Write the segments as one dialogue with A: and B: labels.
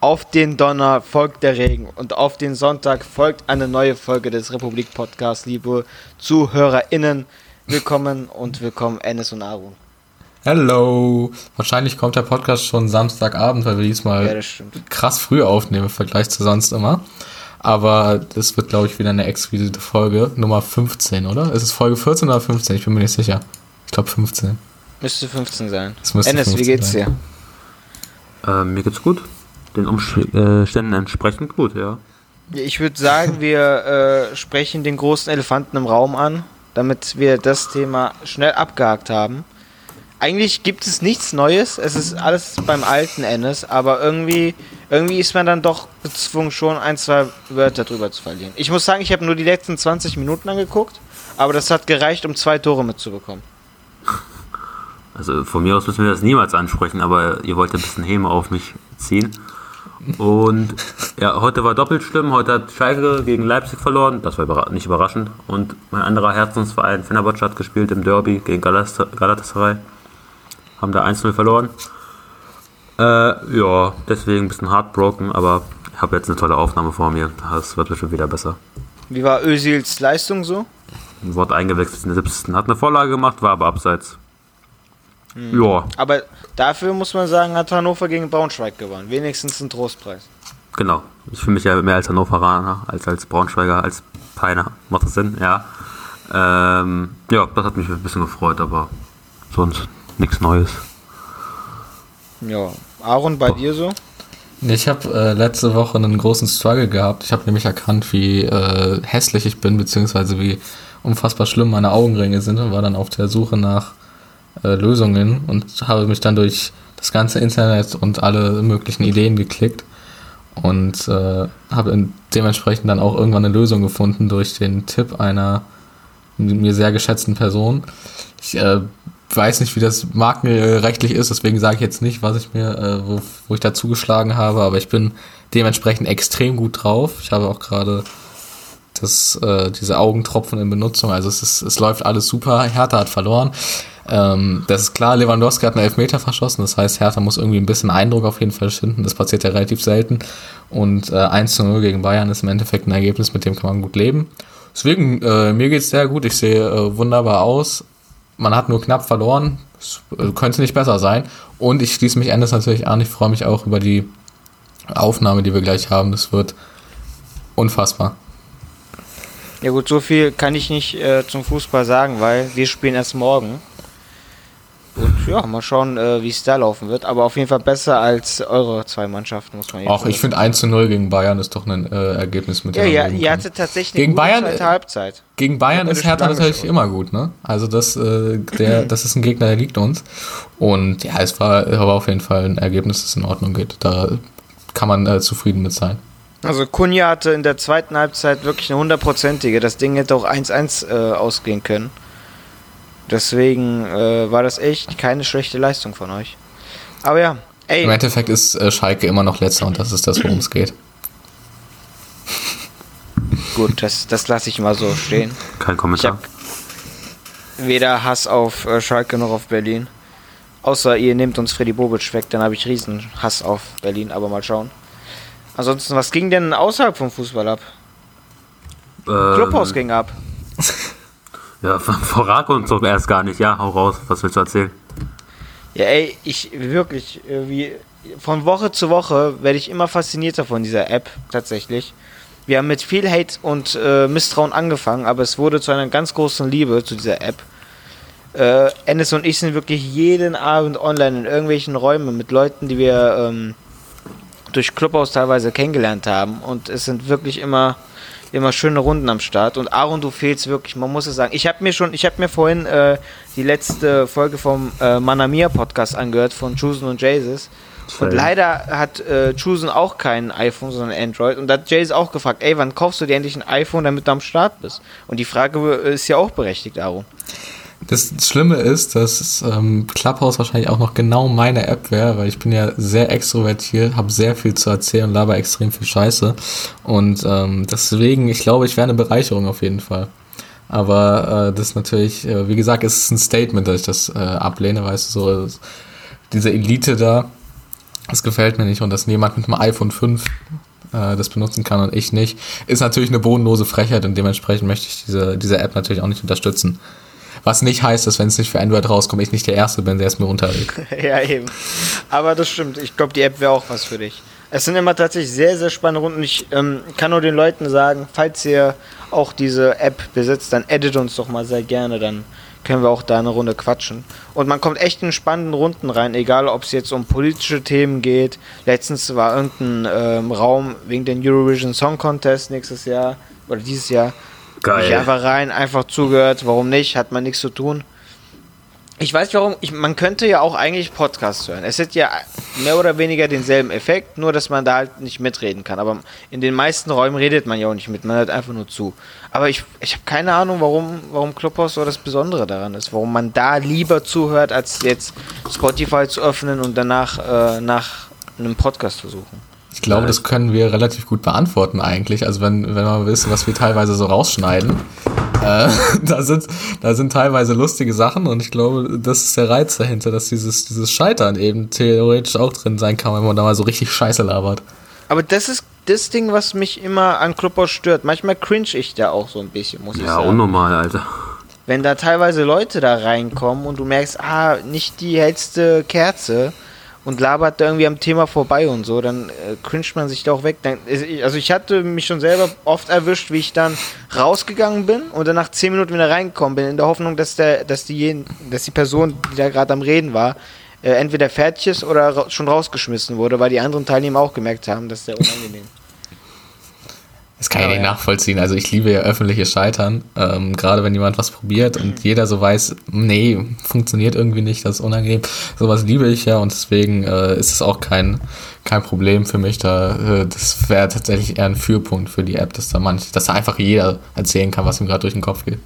A: Auf den Donner folgt der Regen und auf den Sonntag folgt eine neue Folge des Republik Podcasts, liebe ZuhörerInnen. Willkommen und willkommen Ennis und Arun.
B: Hello! Wahrscheinlich kommt der Podcast schon Samstagabend, weil wir diesmal ja, krass früh aufnehmen im Vergleich zu sonst immer. Aber das wird, glaube ich, wieder eine exquisite Folge. Nummer 15, oder? Ist es Folge 14 oder 15? Ich bin mir nicht sicher. Ich glaube 15.
A: Müsste 15 sein. Ennis, wie geht's dir?
C: Äh, mir geht's gut den Umständen entsprechend gut, ja.
A: Ich würde sagen, wir äh, sprechen den großen Elefanten im Raum an, damit wir das Thema schnell abgehakt haben. Eigentlich gibt es nichts Neues, es ist alles beim alten Endes, aber irgendwie, irgendwie ist man dann doch gezwungen, schon ein, zwei Wörter drüber zu verlieren. Ich muss sagen, ich habe nur die letzten 20 Minuten angeguckt, aber das hat gereicht, um zwei Tore mitzubekommen.
C: Also von mir aus müssen wir das niemals ansprechen, aber ihr wollt ein bisschen Häme auf mich ziehen. Und ja, heute war doppelt schlimm. Heute hat Schalke gegen Leipzig verloren. Das war nicht überraschend. Und mein anderer Herzensverein Fenerbahce hat gespielt im Derby gegen Galatasaray. Haben da 1-0 verloren. Äh, ja, deswegen ein bisschen heartbroken, aber ich habe jetzt eine tolle Aufnahme vor mir. Das wird bestimmt wieder besser.
A: Wie war Özils Leistung so?
C: Wort eingewechselt in der 70. Hat eine Vorlage gemacht, war aber abseits.
A: Hm. Ja. Aber dafür muss man sagen, hat Hannover gegen Braunschweig gewonnen. Wenigstens ein Trostpreis.
C: Genau. Ich fühle mich ja mehr als Hannoveraner als als Braunschweiger, als Peiner. Macht das Sinn? Ja. Ähm, ja, das hat mich ein bisschen gefreut, aber sonst nichts Neues.
A: Ja. Aaron, bei oh. dir so?
B: Ich habe äh, letzte Woche einen großen Struggle gehabt. Ich habe nämlich erkannt, wie äh, hässlich ich bin, beziehungsweise wie unfassbar schlimm meine Augenringe sind und war dann auf der Suche nach äh, Lösungen und habe mich dann durch das ganze Internet und alle möglichen Ideen geklickt und äh, habe dementsprechend dann auch irgendwann eine Lösung gefunden durch den Tipp einer mir sehr geschätzten Person. Ich äh, weiß nicht, wie das markenrechtlich ist, deswegen sage ich jetzt nicht, was ich mir, äh, wo, wo ich da zugeschlagen habe, aber ich bin dementsprechend extrem gut drauf. Ich habe auch gerade äh, diese Augentropfen in Benutzung, also es, ist, es läuft alles super. Hertha hat verloren. Ähm, das ist klar, Lewandowski hat einen Elfmeter verschossen, das heißt, Hertha muss irgendwie ein bisschen Eindruck auf jeden Fall schinden. Das passiert ja relativ selten. Und äh, 1 zu 0 gegen Bayern ist im Endeffekt ein Ergebnis, mit dem kann man gut leben. Deswegen, äh, mir es sehr gut, ich sehe äh, wunderbar aus. Man hat nur knapp verloren, es, äh, könnte nicht besser sein. Und ich schließe mich Endes natürlich an, ich freue mich auch über die Aufnahme, die wir gleich haben. Das wird unfassbar.
A: Ja gut, so viel kann ich nicht äh, zum Fußball sagen, weil wir spielen erst morgen. Und ja, mal schauen, äh, wie es da laufen wird. Aber auf jeden Fall besser als eure zwei Mannschaften, muss man
B: Auch ich finde 1 zu 0 gegen Bayern ist doch ein äh, Ergebnis mit
A: Ja, ja, ihr hattet tatsächlich
B: gegen Bayern, zweite Halbzeit. Gegen Bayern ist Hertha natürlich immer gut, ne? Also das, äh, der, das ist ein Gegner, der liegt uns. Und ja, es war aber auf jeden Fall ein Ergebnis, das in Ordnung geht. Da kann man äh, zufrieden mit sein.
A: Also Kunja hatte in der zweiten Halbzeit wirklich eine hundertprozentige. Das Ding hätte auch 1-1 äh, ausgehen können. Deswegen äh, war das echt keine schlechte Leistung von euch. Aber ja,
B: ey. Im Endeffekt ist äh, Schalke immer noch letzter und das ist das, worum es geht.
A: Gut, das, das lasse ich mal so stehen.
C: Kein Kommentar.
A: weder Hass auf äh, Schalke noch auf Berlin. Außer ihr nehmt uns Freddy Bobic weg, dann habe ich riesen Hass auf Berlin, aber mal schauen. Ansonsten, was ging denn außerhalb vom Fußball ab? Ähm, Clubhaus ging ab.
C: Ja, verrat uns doch erst gar nicht. Ja, hau raus. Was willst du erzählen?
A: Ja, ey, ich wirklich, wie von Woche zu Woche werde ich immer faszinierter von dieser App, tatsächlich. Wir haben mit viel Hate und äh, Misstrauen angefangen, aber es wurde zu einer ganz großen Liebe zu dieser App. Äh, Ennis und ich sind wirklich jeden Abend online in irgendwelchen Räumen mit Leuten, die wir ähm, durch Clubhaus teilweise kennengelernt haben. Und es sind wirklich immer immer schöne Runden am Start. Und Aaron, du fehlst wirklich, man muss es sagen. Ich habe mir schon, ich habe mir vorhin äh, die letzte Folge vom äh, Manamia Podcast angehört von Chusen und Jesus. Und leider hat äh, Chusen auch kein iPhone, sondern Android. Und da hat Jesus auch gefragt, ey, wann kaufst du dir endlich ein iPhone, damit du am Start bist? Und die Frage ist ja auch berechtigt, Aaron.
B: Das Schlimme ist, dass ähm, Clubhouse wahrscheinlich auch noch genau meine App wäre, weil ich bin ja sehr extrovertiert, habe sehr viel zu erzählen und laber extrem viel Scheiße. Und ähm, deswegen, ich glaube, ich wäre eine Bereicherung auf jeden Fall. Aber äh, das ist natürlich, äh, wie gesagt, ist ein Statement, dass ich das äh, ablehne, weißt du, so diese Elite da. Das gefällt mir nicht und dass jemand mit einem iPhone 5 äh, das benutzen kann und ich nicht, ist natürlich eine bodenlose Frechheit und dementsprechend möchte ich diese, diese App natürlich auch nicht unterstützen. Was nicht heißt, dass wenn es nicht für Android rauskommt, ich nicht der Erste bin, der es mir runterlädt.
A: ja, eben. Aber das stimmt. Ich glaube, die App wäre auch was für dich. Es sind immer tatsächlich sehr, sehr spannende Runden. Ich ähm, kann nur den Leuten sagen, falls ihr auch diese App besitzt, dann edit uns doch mal sehr gerne. Dann können wir auch da eine Runde quatschen. Und man kommt echt in spannenden Runden rein, egal ob es jetzt um politische Themen geht. Letztens war irgendein ähm, Raum wegen den Eurovision Song Contest nächstes Jahr oder dieses Jahr.
C: Geil.
A: Ich einfach rein, einfach zugehört. Warum nicht? Hat man nichts zu tun. Ich weiß nicht warum, ich, man könnte ja auch eigentlich Podcasts hören. Es hat ja mehr oder weniger denselben Effekt, nur dass man da halt nicht mitreden kann. Aber in den meisten Räumen redet man ja auch nicht mit, man hört einfach nur zu. Aber ich, ich habe keine Ahnung, warum, warum Clubhouse so das Besondere daran ist. Warum man da lieber zuhört, als jetzt Spotify zu öffnen und danach äh, nach einem Podcast zu suchen.
B: Ich glaube, das können wir relativ gut beantworten eigentlich. Also wenn, wenn wir wissen, was wir teilweise so rausschneiden. Äh, da, sind, da sind teilweise lustige Sachen und ich glaube, das ist der Reiz dahinter, dass dieses, dieses Scheitern eben theoretisch auch drin sein kann, wenn man da mal so richtig Scheiße labert.
A: Aber das ist das Ding, was mich immer an Clubhouse stört. Manchmal cringe ich da auch so ein bisschen, muss ich
C: Ja,
A: sagen.
C: unnormal, Alter.
A: Wenn da teilweise Leute da reinkommen und du merkst, ah, nicht die hellste Kerze und labert da irgendwie am Thema vorbei und so, dann äh, cringet man sich da auch weg. Dann, also ich hatte mich schon selber oft erwischt, wie ich dann rausgegangen bin und dann nach 10 Minuten wieder reingekommen bin, in der Hoffnung, dass, der, dass, die, dass die Person, die da gerade am Reden war, äh, entweder fertig ist oder ra schon rausgeschmissen wurde, weil die anderen Teilnehmer auch gemerkt haben, dass der unangenehm
B: Das kann ich nicht
A: ja.
B: nachvollziehen. Also ich liebe ja öffentliches Scheitern. Ähm, gerade wenn jemand was probiert und jeder so weiß, nee, funktioniert irgendwie nicht, das ist unangenehm. Sowas liebe ich ja und deswegen äh, ist es auch kein, kein Problem für mich. Da, äh, das wäre tatsächlich eher ein Führpunkt für die App, dass da manch, dass da einfach jeder erzählen kann, was ihm gerade durch den Kopf geht.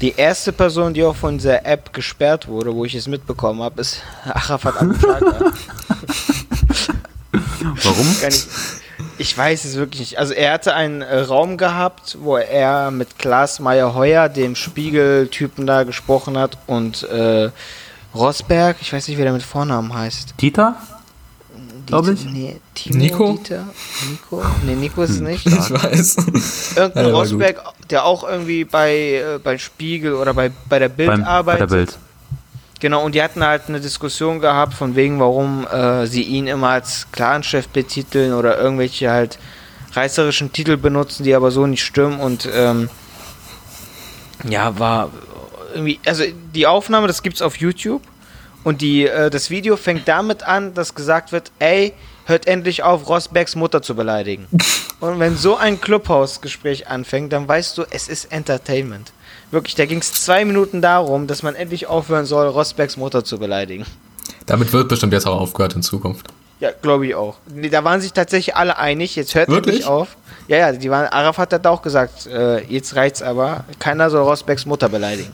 A: Die erste Person, die auch von dieser App gesperrt wurde, wo ich es mitbekommen habe, ist Arafat Abu.
C: Warum?
A: Kann ich, ich weiß es wirklich nicht. Also er hatte einen äh, Raum gehabt, wo er mit Klaas Meyer-Heuer, dem Spiegel-Typen da gesprochen hat und äh, Rosberg, ich weiß nicht, wie der mit Vornamen heißt.
C: Dieter? Glaub
A: Dieter-
C: ich.
A: Nee, Timo
B: Nico?
A: Dieter? Nico? Nee, Nico ist es nicht.
B: Ich weiß.
A: Irgendein
B: Ja,
A: Rosberg, der auch irgendwie bei, äh, bei Spiegel oder bei, bei der Bild
C: Beim, bei
A: arbeitet.
C: der Bild.
A: Genau, und die hatten halt eine Diskussion gehabt, von wegen, warum äh, sie ihn immer als Clanchef betiteln oder irgendwelche halt reißerischen Titel benutzen, die aber so nicht stimmen. Und ähm, ja, war irgendwie, also die Aufnahme, das gibt's auf YouTube. Und die, äh, das Video fängt damit an, dass gesagt wird, ey, hört endlich auf, Rosbergs Mutter zu beleidigen. Und wenn so ein Clubhouse-Gespräch anfängt, dann weißt du, es ist Entertainment. Wirklich, da ging es zwei Minuten darum, dass man endlich aufhören soll, Rosbergs Mutter zu beleidigen.
B: Damit wird bestimmt jetzt auch aufgehört in Zukunft.
A: Ja, glaube ich auch. Nee, da waren sich tatsächlich alle einig, jetzt hört
B: Wirklich?
A: endlich auf. Ja, ja, die waren, Arafat hat auch gesagt, äh, jetzt reicht's aber, keiner soll Rosbergs Mutter beleidigen.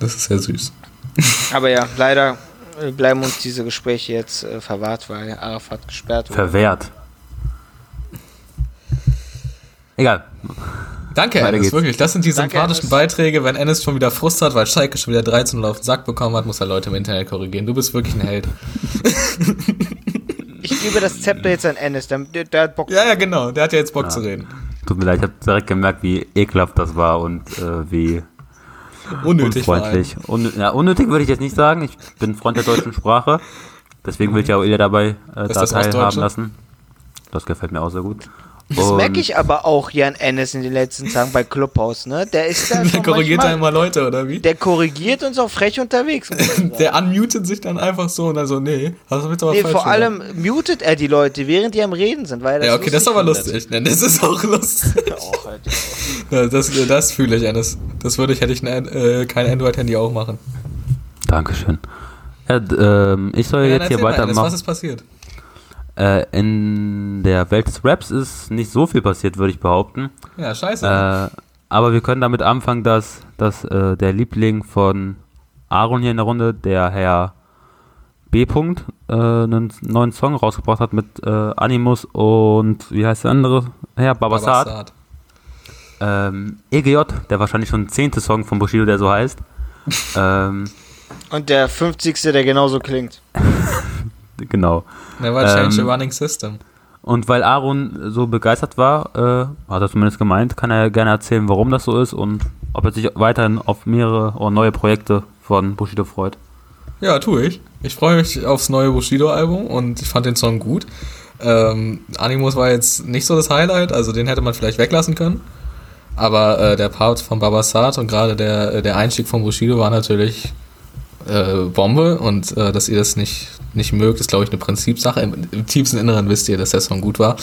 B: Das ist sehr süß.
A: Aber ja, leider äh, bleiben uns diese Gespräche jetzt äh, verwahrt, weil Arafat gesperrt wurde.
C: Verwehrt. Egal.
B: Danke,
C: Weiter geht's.
B: wirklich. Das sind die
A: Danke,
B: sympathischen
A: Ennis.
B: Beiträge. Wenn Ennis schon wieder Frust hat, weil Schalke schon wieder 13 auf den Sack bekommen hat, muss er Leute im Internet korrigieren. Du bist wirklich ein Held.
A: Ich gebe das Zepter jetzt an Ennis, der, der, hat Bock.
B: Ja, ja, genau. Der hat ja jetzt Bock zu reden.
C: Tut mir leid, ich habe direkt gemerkt, wie ekelhaft das war und äh, wie
B: Unnötig
C: unfreundlich. Un ja, unnötig würde ich jetzt nicht sagen. Ich bin Freund der deutschen Sprache. Deswegen will ich ja auch ihr dabei äh, da
B: das
C: teilhaben lassen. Das gefällt mir auch sehr gut.
A: Das
C: Und-
A: merke ich aber auch Jan Ennis in den letzten Tagen bei Clubhouse, ne? Der ist da
B: Der korrigiert da
A: manchmal,
B: immer Leute, oder wie?
A: Der korrigiert uns auch frech unterwegs.
B: Der unmutet sich dann einfach so und dann so, nee, hast du jetzt aber
A: Nee,
B: falsch
A: vor
B: gemacht.
A: allem mutet er die Leute, während die am Reden sind. Weil
B: Ja, okay, das ist aber lustig. Ne, das ist auch lustig.
A: Auch halt.
B: Ja, das das fühle ich, Ennis. Das würde ich, hätte ich ein, äh, kein Android-Handy auch machen.
C: Dankeschön. Ja, ähm, ich soll
B: Ja,
C: jetzt hier weitermachen.
B: was ist passiert?
C: Äh, in der Welt des Raps ist nicht so viel passiert, würde ich behaupten.
B: Ja, scheiße.
C: Äh, aber wir können damit anfangen, dass, dass äh, der Liebling von Aaron hier in der Runde, der Herr B. -Punkt, äh, einen neuen Song rausgebracht hat mit äh, Animus und wie heißt der andere? Herr Babasat.
B: Babasat.
C: Ähm, EGJ, der wahrscheinlich schon zehnte Song von Bushido, der so heißt. ähm,
A: Und der 50. der genauso klingt.
C: genau.
B: Never change
C: Ähm,
B: the running system.
C: Und weil Aaron so begeistert war, äh, hat er zumindest gemeint, kann er gerne erzählen, warum das so ist und ob er sich weiterhin auf mehrere oder neue Projekte von Bushido freut.
B: Ja, tue ich. Ich freue mich aufs neue Bushido-Album und ich fand den Song gut. Ähm, Animus war jetzt nicht so das Highlight, also den hätte man vielleicht weglassen können. Aber äh, der Part von Babasat und gerade der, äh, der Einstieg von Bushido war natürlich äh, Bombe und äh, dass ihr das nicht, nicht mögt, ist glaube ich eine Prinzipsache. Im, Im tiefsten Inneren wisst ihr, dass der Song gut war.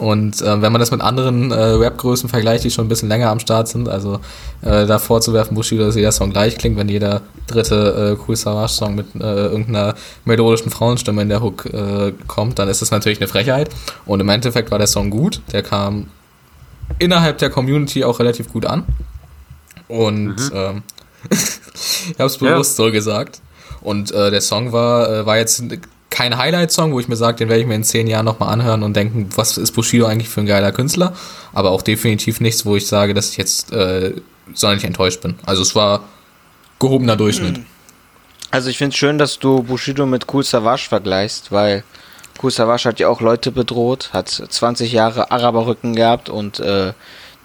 B: Und äh, wenn man das mit anderen äh, Rap-Größen vergleicht, die schon ein bisschen länger am Start sind, also äh, da vorzuwerfen, Bushido, dass jeder Song gleich klingt, wenn jeder dritte äh, Cool Savage Song mit äh, irgendeiner melodischen Frauenstimme in der Hook äh, kommt, dann ist das natürlich eine Frechheit. Und im Endeffekt war der Song gut. Der kam innerhalb der Community auch relativ gut an. Und ähm, ich habe es bewusst so gesagt. Und äh, der Song war, äh, war jetzt kein Highlight-Song, wo ich mir sage, den werde ich mir in zehn Jahren nochmal anhören und denken, was ist Bushido eigentlich für ein geiler Künstler? Aber auch definitiv nichts, wo ich sage, dass ich jetzt äh, sonderlich enttäuscht bin. Also es war gehobener Durchschnitt.
A: Also ich finde es schön, dass du Bushido mit Cool Savage vergleichst, weil Cool Savage hat ja auch Leute bedroht, hat 20 Jahre Araberrücken gehabt und äh,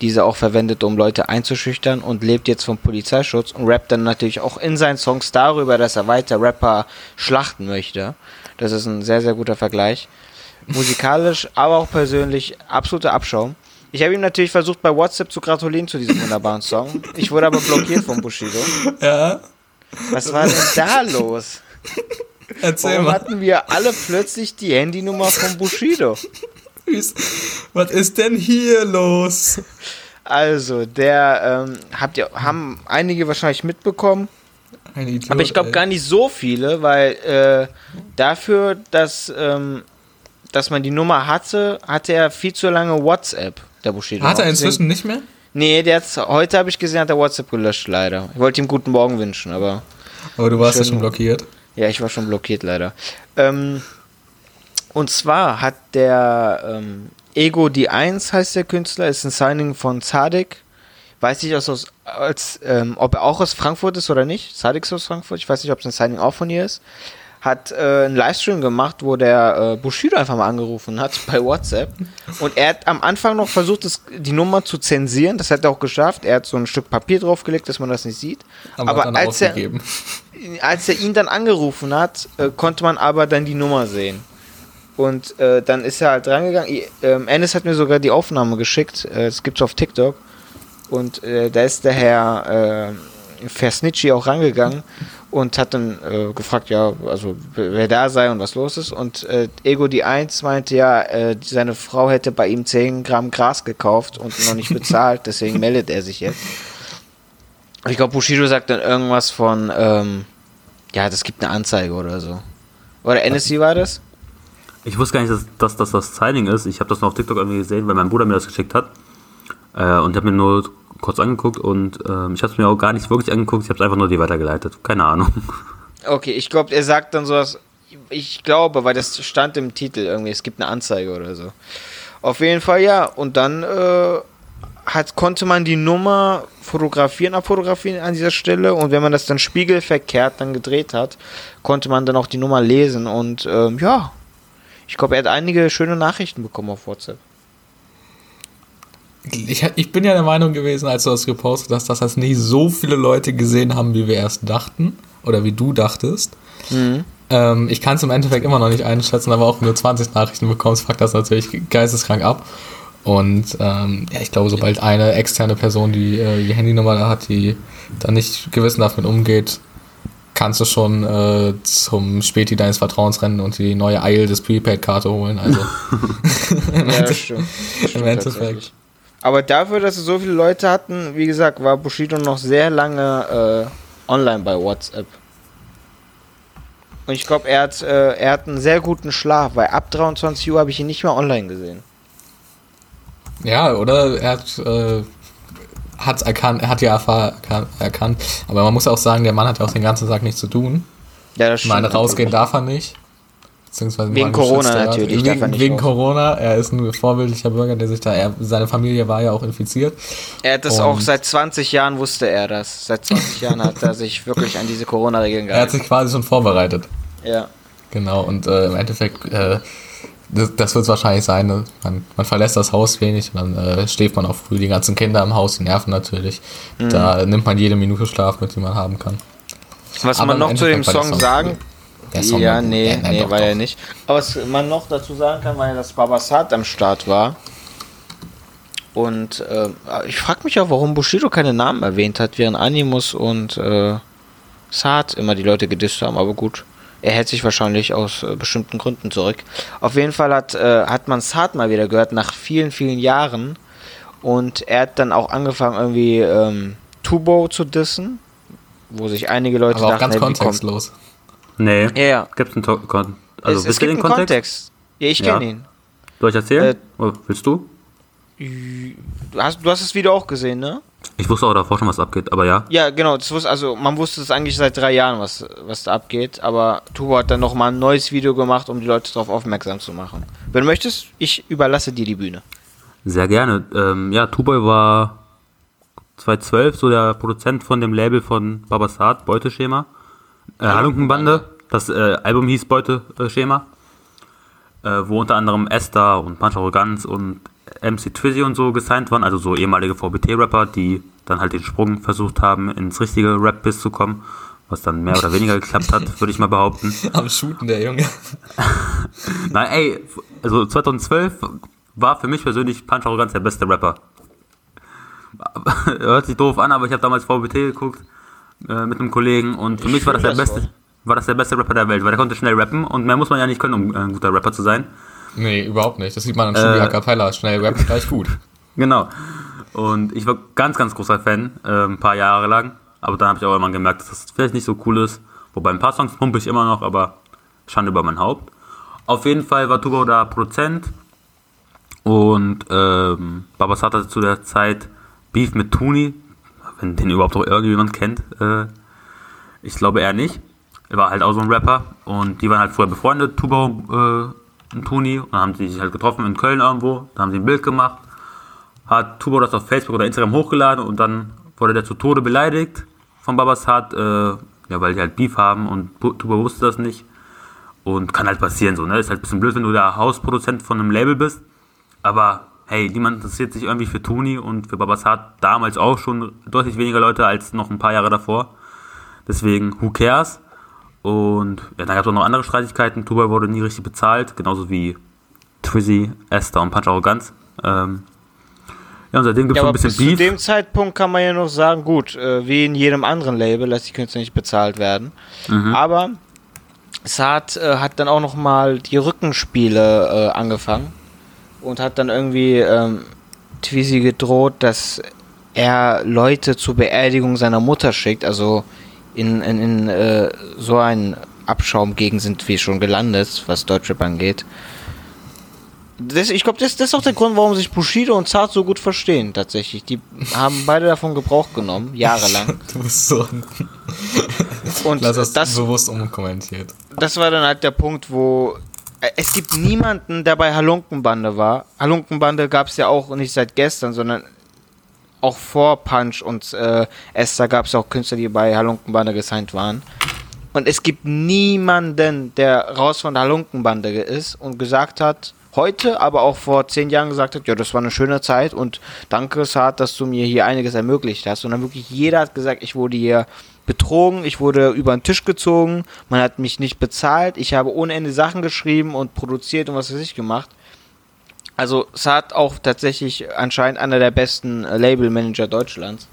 A: diese auch verwendet, um Leute einzuschüchtern und lebt jetzt vom Polizeischutz und rappt dann natürlich auch in seinen Songs darüber, dass er weiter Rapper schlachten möchte. Das ist ein sehr, sehr guter Vergleich. Musikalisch, aber auch persönlich absoluter Abschaum. Ich habe ihm natürlich versucht, bei WhatsApp zu gratulieren zu diesem wunderbaren Song. Ich wurde aber blockiert von Bushido.
B: Ja,
A: Was war denn da los?
B: erzähl
A: Warum
B: mal.
A: hatten wir alle plötzlich die Handynummer von Bushido?
B: Was ist denn hier los?
A: Also, der ähm, habt ihr, haben einige wahrscheinlich mitbekommen,
B: Ein Idiot,
A: aber ich glaube gar nicht so viele, weil äh, dafür, dass, ähm, dass man die Nummer hatte, hatte er viel zu lange WhatsApp, der Bushido.
B: Hat er inzwischen nicht mehr?
A: Nee, der hat's, heute habe ich gesehen, hat er WhatsApp gelöscht, leider. Ich wollte ihm guten Morgen wünschen, aber
B: Aber du warst ja schon blockiert.
A: Ja, ich war schon blockiert leider. Ähm, und zwar hat der ähm, Ego die 1 heißt der Künstler, ist ein Signing von Zadek. Weiß nicht, aus, aus, als, ähm, ob er auch aus Frankfurt ist oder nicht. Zadek ist aus Frankfurt. Ich weiß nicht, ob es ein Signing auch von hier ist. Hat äh, einen Livestream gemacht, wo der äh, Bushido einfach mal angerufen hat bei WhatsApp. Und er hat am Anfang noch versucht, das, die Nummer zu zensieren. Das hat er auch geschafft. Er hat so ein Stück Papier draufgelegt, dass man das nicht sieht.
B: Aber,
A: Aber als er, als er ihn dann angerufen hat, äh, konnte man aber dann die Nummer sehen. Und äh, dann ist er halt rangegangen. I- Ähm, Ennis hat mir sogar die Aufnahme geschickt. Äh, Das gibt's auf TikTok. Und äh, da ist der Herr äh, Fersnitschi auch rangegangen und hat dann äh, gefragt, ja, also wer da sei und was los ist. Und äh, Ego die 1 meinte ja, äh, seine Frau hätte bei ihm 10 Gramm Gras gekauft und noch nicht bezahlt, deswegen meldet er sich jetzt. Ich glaube, Bushido sagt dann irgendwas von, ähm, ja, das gibt eine Anzeige oder so. Oder Ennis, wie war das?
C: Ich wusste gar nicht, dass, dass das das Signing ist. Ich habe das noch auf TikTok irgendwie gesehen, weil mein Bruder mir das geschickt hat. Äh, und ich habe mir nur kurz angeguckt und ähm, ich habe es mir auch gar nicht wirklich angeguckt. Ich habe es einfach nur die weitergeleitet. Keine Ahnung.
A: Okay, ich glaube, er sagt dann sowas. Ich glaube, weil das stand im Titel irgendwie, es gibt eine Anzeige oder so. Auf jeden Fall ja. Und dann äh, hat, konnte man die Nummer fotografieren, abfotografieren an dieser Stelle. Und wenn man das dann spiegelverkehrt dann gedreht hat, konnte man dann auch die Nummer lesen. Und ähm, ja, ich glaube, er hat einige schöne Nachrichten bekommen auf WhatsApp.
B: Ich, ich bin ja der Meinung gewesen, als du das gepostet hast, dass das nicht so viele Leute gesehen haben, wie wir erst dachten. Oder wie du dachtest. Ähm, ich kann es im Endeffekt immer noch nicht einschätzen, aber auch wenn du 20 Nachrichten bekommst, fuckt das natürlich geisteskrank ab. Und ähm, ja, ich glaube, sobald eine externe Person die, äh, die Handynummer da hat, die da nicht gewissenhaft mit umgeht, kannst du schon äh, zum Späti deines Vertrauens rennen und die neue Eil des Prepaid-Karte holen. Also im,
A: Ja,
B: Ende-
A: stimmt.
B: im
A: Stimmt
B: Endeffekt.
A: Aber dafür, dass es so viele Leute hatten, wie gesagt, war Bushido noch sehr lange äh, online bei WhatsApp. Und ich glaube, er, hat, äh, er hat einen sehr guten Schlaf, weil ab 23 Uhr habe ich ihn nicht mehr online gesehen.
B: Ja, oder er hat äh, hat's erkannt, er hat die erkan- erkannt. Aber man muss auch sagen, der Mann hat ja auch den ganzen Tag nichts zu tun.
A: Ja, das
B: Ich meine, rausgehen darf er nicht. Beziehungsweise
A: Wegen Corona natürlich, darf
B: Wegen,
A: er nicht
B: wegen
A: raus.
B: Corona. Er ist ein vorbildlicher Bürger, der sich da, er, seine Familie war ja auch infiziert.
A: Er hat das
B: Und-
A: auch seit 20 Jahren wusste er das. Seit 20 Jahren hat er sich wirklich an diese Corona-Regeln
B: Er hat
A: gehalten.
B: sich quasi schon vorbereitet.
A: Ja.
B: Genau, und äh, im Endeffekt, äh, das, das wird es wahrscheinlich sein. Ne? Man, man verlässt das Haus wenig und dann äh, schläft man auch früh. Die ganzen Kinder im Haus, die nerven natürlich.
A: Mhm.
B: Da nimmt man jede Minute Schlaf mit, die man haben kann.
A: Was
B: Aber
A: man noch zu dem Song
B: Song
A: sagen
B: cool. Song
A: ja,
B: gut.
A: nee, nee,
B: doch,
A: war
B: doch.
A: ja nicht. Aber was man noch dazu sagen kann, war ja, dass Babasat am Start war. Und äh, ich frage mich auch, warum Bushido keine Namen erwähnt hat, während Animus und äh, Saad immer die Leute gedisst haben. Aber gut, er hält sich wahrscheinlich aus äh, bestimmten Gründen zurück. Auf jeden Fall hat, äh, hat man Saad mal wieder gehört, nach vielen, vielen Jahren. Und er hat dann auch angefangen, irgendwie ähm, Tubo zu dissen. Wo sich einige Leute
B: Aber auch ganz
A: hey,
B: kontextlos.
C: Nee.
A: Ja, ja.
C: Gibt's einen to Kon Also,
A: es, es
C: wisst ihr
A: gibt
C: den
A: einen
C: Kontext?
A: Kontext. Ja, ich
C: Ja.
A: kenne ihn.
C: Soll ich erzählen?
A: Äh,
C: Oder willst du?
A: Du hast, du hast das Video auch gesehen, ne?
C: Ich wusste auch davor schon, was abgeht, aber ja.
A: Ja, genau. Das wusste, also man wusste es eigentlich seit drei Jahren, was, was da abgeht. Aber Tubo hat dann nochmal ein neues Video gemacht, um die Leute darauf aufmerksam zu machen. Wenn du möchtest, ich überlasse dir die Bühne.
C: Sehr gerne. Ähm, ja, Tuboy war 2012 so der Produzent von dem Label von Babasat, Beuteschema. Äh, Halunkenbande. Das äh, Album hieß Beuteschema. Äh, wo unter anderem Esther und Punch Arroganz und MC Twizzy und so gesigned waren, also so ehemalige VBT-Rapper, die dann halt den Sprung versucht haben, ins richtige Rap-Biss zu kommen, was dann mehr oder weniger geklappt hat, würde ich mal behaupten.
B: Am Shooten, der Junge.
C: Nein, ey, also 2012 war für mich persönlich Punch Arroganz der beste Rapper. Hört sich doof an, aber ich habe damals VBT geguckt äh, mit einem Kollegen und für
A: Ich
C: mich war das der
A: das
C: beste, war das der beste Rapper der Welt, weil der konnte schnell rappen und mehr muss man ja nicht können, um äh, ein guter Rapper zu sein.
B: Nee, überhaupt nicht. Das sieht man an Schubi
C: Äh,
B: A Cappella. Schnell rappen, gleich gut.
C: Genau. Und ich war ganz, ganz großer Fan, äh, ein paar Jahre lang. Aber dann habe ich auch immer gemerkt, dass das vielleicht nicht so cool ist. Wobei ein paar Songs pumpe ich immer noch, aber Schande über mein Haupt. Auf jeden Fall war Tubo da Produzent. Und ähm, Babasat hatte zu der Zeit Beef mit Tuni. Wenn den überhaupt noch irgendjemand kennt. Äh, ich glaube eher nicht. Er war halt auch so ein Rapper. Und die waren halt vorher befreundet, Tubo äh, und Tuni. Und dann haben sie sich halt getroffen in Köln irgendwo. Da haben sie ein Bild gemacht hat Tubo das auf Facebook oder Instagram hochgeladen und dann wurde der zu Tode beleidigt von Babasat, äh, ja, weil die halt Beef haben und Tubo wusste das nicht. Und kann halt passieren so, ne? Ist halt ein bisschen blöd, wenn du der Hausproduzent von einem Label bist. Aber hey, niemand interessiert sich irgendwie für Tuni und für Babasat damals auch schon deutlich weniger Leute als noch ein paar Jahre davor. Deswegen, who cares? Und ja, dann gab es auch noch andere Streitigkeiten. Tuba wurde nie richtig bezahlt, genauso wie Twizzy, Esther und Punch Arroganz. Ähm, ja, und seitdem gibt es
A: Ja,
C: ein
A: bis
C: bisschen
A: zu
C: Beef.
A: dem Zeitpunkt kann man ja noch sagen, gut, äh, wie in jedem anderen Label lässt die Künstler nicht bezahlt werden.
C: Mhm.
A: Aber Saad äh, hat dann auch noch mal die Rückenspiele äh, angefangen und hat dann irgendwie ähm, Twizy gedroht, dass er Leute zur Beerdigung seiner Mutter schickt. Also in, in, in äh, so einen Abschaumgegend sind wir schon gelandet, was Deutschrap angeht. Das, ich glaube, das, das ist auch der Grund, warum sich Bushido und Zart so gut verstehen, tatsächlich. Die haben beide davon Gebrauch genommen, jahrelang.
B: Du bist so.
A: Und
B: Lass das,
A: das,
B: bewusst unkommentiert.
A: das war dann halt der Punkt, wo äh, es gibt niemanden, der bei Halunkenbande war. Halunkenbande gab es ja auch nicht seit gestern, sondern auch vor Punch und äh, Esther gab es auch Künstler, die bei Halunkenbande gesigned waren. Und es gibt niemanden, der raus von der Halunkenbande ist und gesagt hat, heute, aber auch vor zehn Jahren gesagt hat, ja, das war eine schöne Zeit und danke, Saad, dass du mir hier einiges ermöglicht hast. Und dann wirklich jeder hat gesagt, ich wurde hier betrogen, ich wurde über den Tisch gezogen, man hat mich nicht bezahlt, ich habe ohne Ende Sachen geschrieben und produziert und was weiß ich gemacht. Also Saad auch tatsächlich anscheinend einer der besten äh, Labelmanager Deutschlands.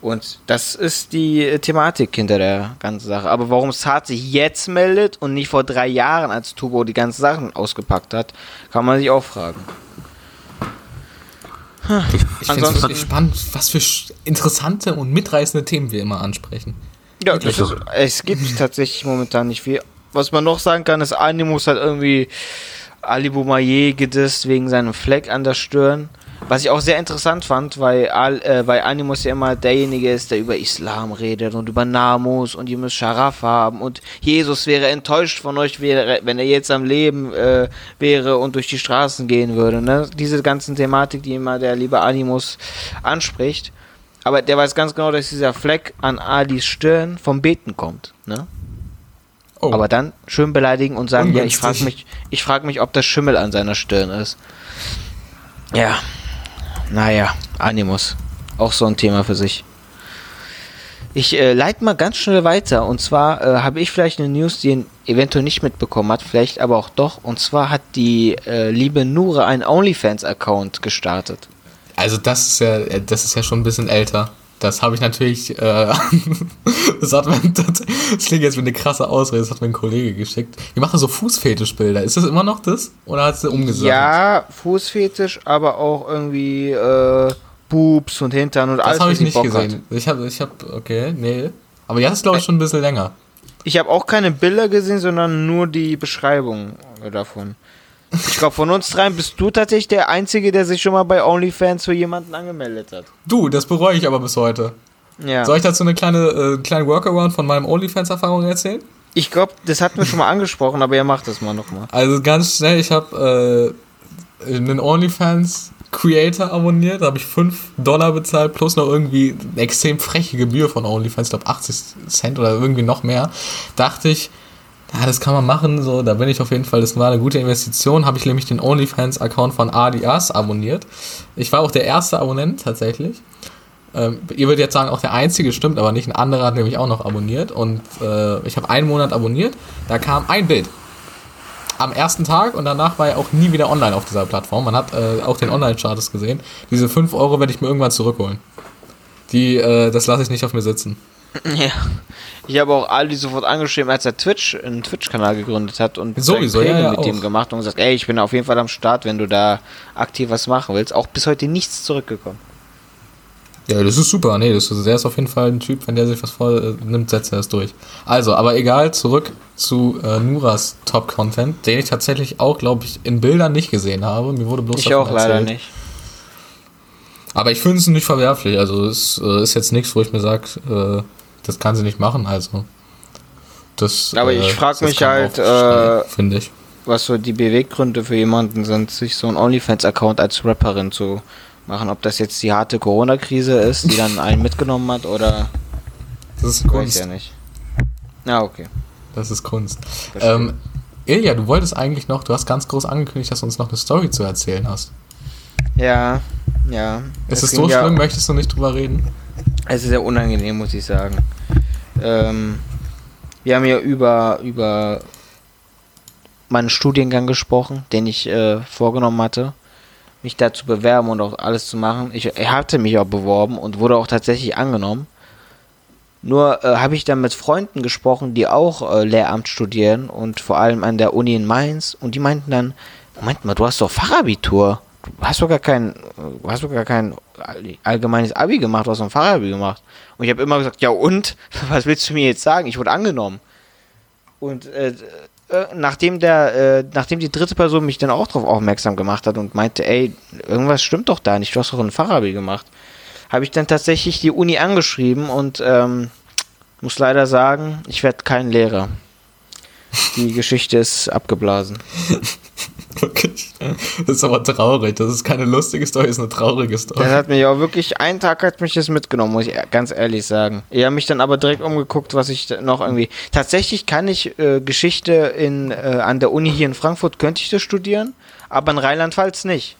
A: Und das ist die äh, Thematik hinter der ganzen Sache. Aber warum Saad sich jetzt meldet und nicht vor drei Jahren, als Turbo die ganzen Sachen ausgepackt hat, kann man sich auch fragen.
B: Ich finde es wirklich spannend, was für interessante und mitreißende Themen wir immer ansprechen.
A: Ja, ist, es gibt tatsächlich momentan nicht viel. Was man noch sagen kann, ist, Animus hat irgendwie Ali Boumaier gedisst wegen seinem Fleck an der Stirn. Was ich auch sehr interessant fand, weil, Al, äh, weil Animus ja immer derjenige ist, der über Islam redet und über Namus und ihr müsst Scharaf haben und Jesus wäre enttäuscht von euch, wäre, wenn er jetzt am Leben äh, wäre und durch die Straßen gehen würde. Ne? Diese ganzen Thematik, die immer der liebe Animus anspricht. Aber der weiß ganz genau, dass dieser Fleck an Alis Stirn vom Beten kommt. Ne?
B: Oh.
A: Aber dann schön beleidigen und sagen, ja, ich
B: Ungünstig.
A: frage mich, ich frage mich, ob das Schimmel an seiner Stirn ist. Ja. Naja, Animus. Auch so ein Thema für sich. Ich äh, leite mal ganz schnell weiter. Und zwar äh, habe ich vielleicht eine News, die ihr eventuell nicht mitbekommen hat, vielleicht aber auch doch. Und zwar hat die äh, liebe Nure einen OnlyFans-Account gestartet.
B: Also das ist ja, äh, das ist ja schon ein bisschen älter. Das habe ich natürlich, äh, das hat mir, das, das klingt jetzt wie eine krasse Ausrede, das hat mir ein Kollege geschickt. Die machen so Fußfetischbilder. Ist das immer noch das? Oder hat sie umgesattelt?
A: Ja, Fußfetisch, aber auch irgendwie äh, Boobs und Hintern und
B: das
A: alles,
B: habe
A: was
B: ich nicht
A: Bock
B: gesehen.
A: Hat.
B: Ich habe, ich habe, okay, nee. Aber hat es, glaube ich, schon ein bisschen länger.
A: Ich habe auch keine Bilder gesehen, sondern nur die Beschreibung äh, davon. Ich glaube, von uns dreien bist du tatsächlich der Einzige, der sich schon mal bei OnlyFans für jemanden angemeldet hat.
B: Du, das bereue ich aber bis heute.
A: Ja.
B: Soll ich dazu eine kleine, äh, kleine Workaround von meinem OnlyFans-Erfahrung erzählen?
A: Ich glaube, das hatten wir schon mal angesprochen, aber ihr macht das mal nochmal.
B: Also ganz schnell, ich habe äh, einen OnlyFans-Creator abonniert, da habe ich 5 Dollar bezahlt, plus noch irgendwie eine extrem freche Gebühr von OnlyFans, ich glaube 80 Cent oder irgendwie noch mehr. Dachte ich, ja, das kann man machen, so, da bin ich auf jeden Fall, das war eine gute Investition, habe ich nämlich den OnlyFans-Account von Adias abonniert. Ich war auch der erste Abonnent tatsächlich. Ähm, ihr würdet jetzt sagen, auch der einzige, stimmt aber nicht. Ein anderer hat nämlich auch noch abonniert und äh, ich habe einen Monat abonniert. Da kam ein Bild am ersten Tag und danach war er auch nie wieder online auf dieser Plattform. Man hat äh, auch den Online-Status gesehen. Diese 5 Euro werde ich mir irgendwann zurückholen. Die, äh, das lasse ich nicht auf mir sitzen.
A: Ja. Ich habe auch Ali sofort angeschrieben, als er Twitch, einen Twitch-Kanal gegründet hat und
B: Sowieso, ja, ja,
A: mit ihm
B: auch.
A: gemacht und gesagt, ey, ich bin auf jeden Fall am Start, wenn du da aktiv was machen willst. Auch bis heute nichts zurückgekommen.
B: Ja, das ist super. Nee, das ist, der ist auf jeden Fall ein Typ, wenn der sich was vornimmt, setzt er es durch. Also, aber egal, zurück zu äh, Nuras Top-Content, den ich tatsächlich auch, glaube ich, in Bildern nicht gesehen habe. Mir wurde bloß
A: Ich auch leider
B: erzählt.
A: nicht.
B: Aber ich finde es nicht verwerflich. Also es äh, ist jetzt nichts, wo ich mir sage, äh, das kann sie nicht machen. Also das.
A: Aber
B: äh,
A: ich frag
B: das
A: mich halt, äh,
B: finde ich.
A: was so die Beweggründe für jemanden sind, sich so einen OnlyFans-Account als Rapperin zu machen. Ob das jetzt die harte Corona-Krise ist, die dann einen mitgenommen hat oder
B: Das ist Kunst.
A: ja nicht. Ja, okay.
B: Das ist Kunst. Ähm, Ilja, du wolltest eigentlich noch, du hast ganz groß angekündigt, dass du uns noch eine Story zu erzählen hast.
A: Ja, ja.
B: Ist es
A: ging
B: so
A: ja-
B: schlimm? Möchtest du nicht drüber reden?
A: Es ist sehr unangenehm, muss ich sagen. Ähm, wir haben ja über, über meinen Studiengang gesprochen, den ich äh, vorgenommen hatte, mich da zu bewerben und auch alles zu machen. Ich, ich hatte mich auch beworben und wurde auch tatsächlich angenommen. Nur äh, habe ich dann mit Freunden gesprochen, die auch äh, Lehramt studieren und vor allem an der Uni in Mainz und die meinten dann, Moment mal, du hast doch Fachabitur. Du hast doch gar kein, du hast doch gar kein all- allgemeines Abi gemacht, du hast ein Fachabi gemacht. Und ich habe immer gesagt, ja und? Was willst du mir jetzt sagen? Ich wurde angenommen. Und äh, äh, nachdem der, äh, nachdem die dritte Person mich dann auch darauf aufmerksam gemacht hat und meinte, ey, irgendwas stimmt doch da nicht, du hast doch ein Fachabi gemacht, habe ich dann tatsächlich die Uni angeschrieben und ähm, muss leider sagen, ich werde kein Lehrer. Die Geschichte ist abgeblasen.
B: Wirklich. Das ist aber traurig. Das ist keine lustige Story, das ist eine traurige Story.
A: Das hat mich auch wirklich, einen Tag hat mich das mitgenommen, muss ich e- ganz ehrlich sagen. Ich habe mich dann aber direkt umgeguckt, was ich noch irgendwie. Tatsächlich kann ich äh, Geschichte in, äh, an der Uni hier in Frankfurt, könnte ich das studieren, aber in Rheinland-Pfalz nicht.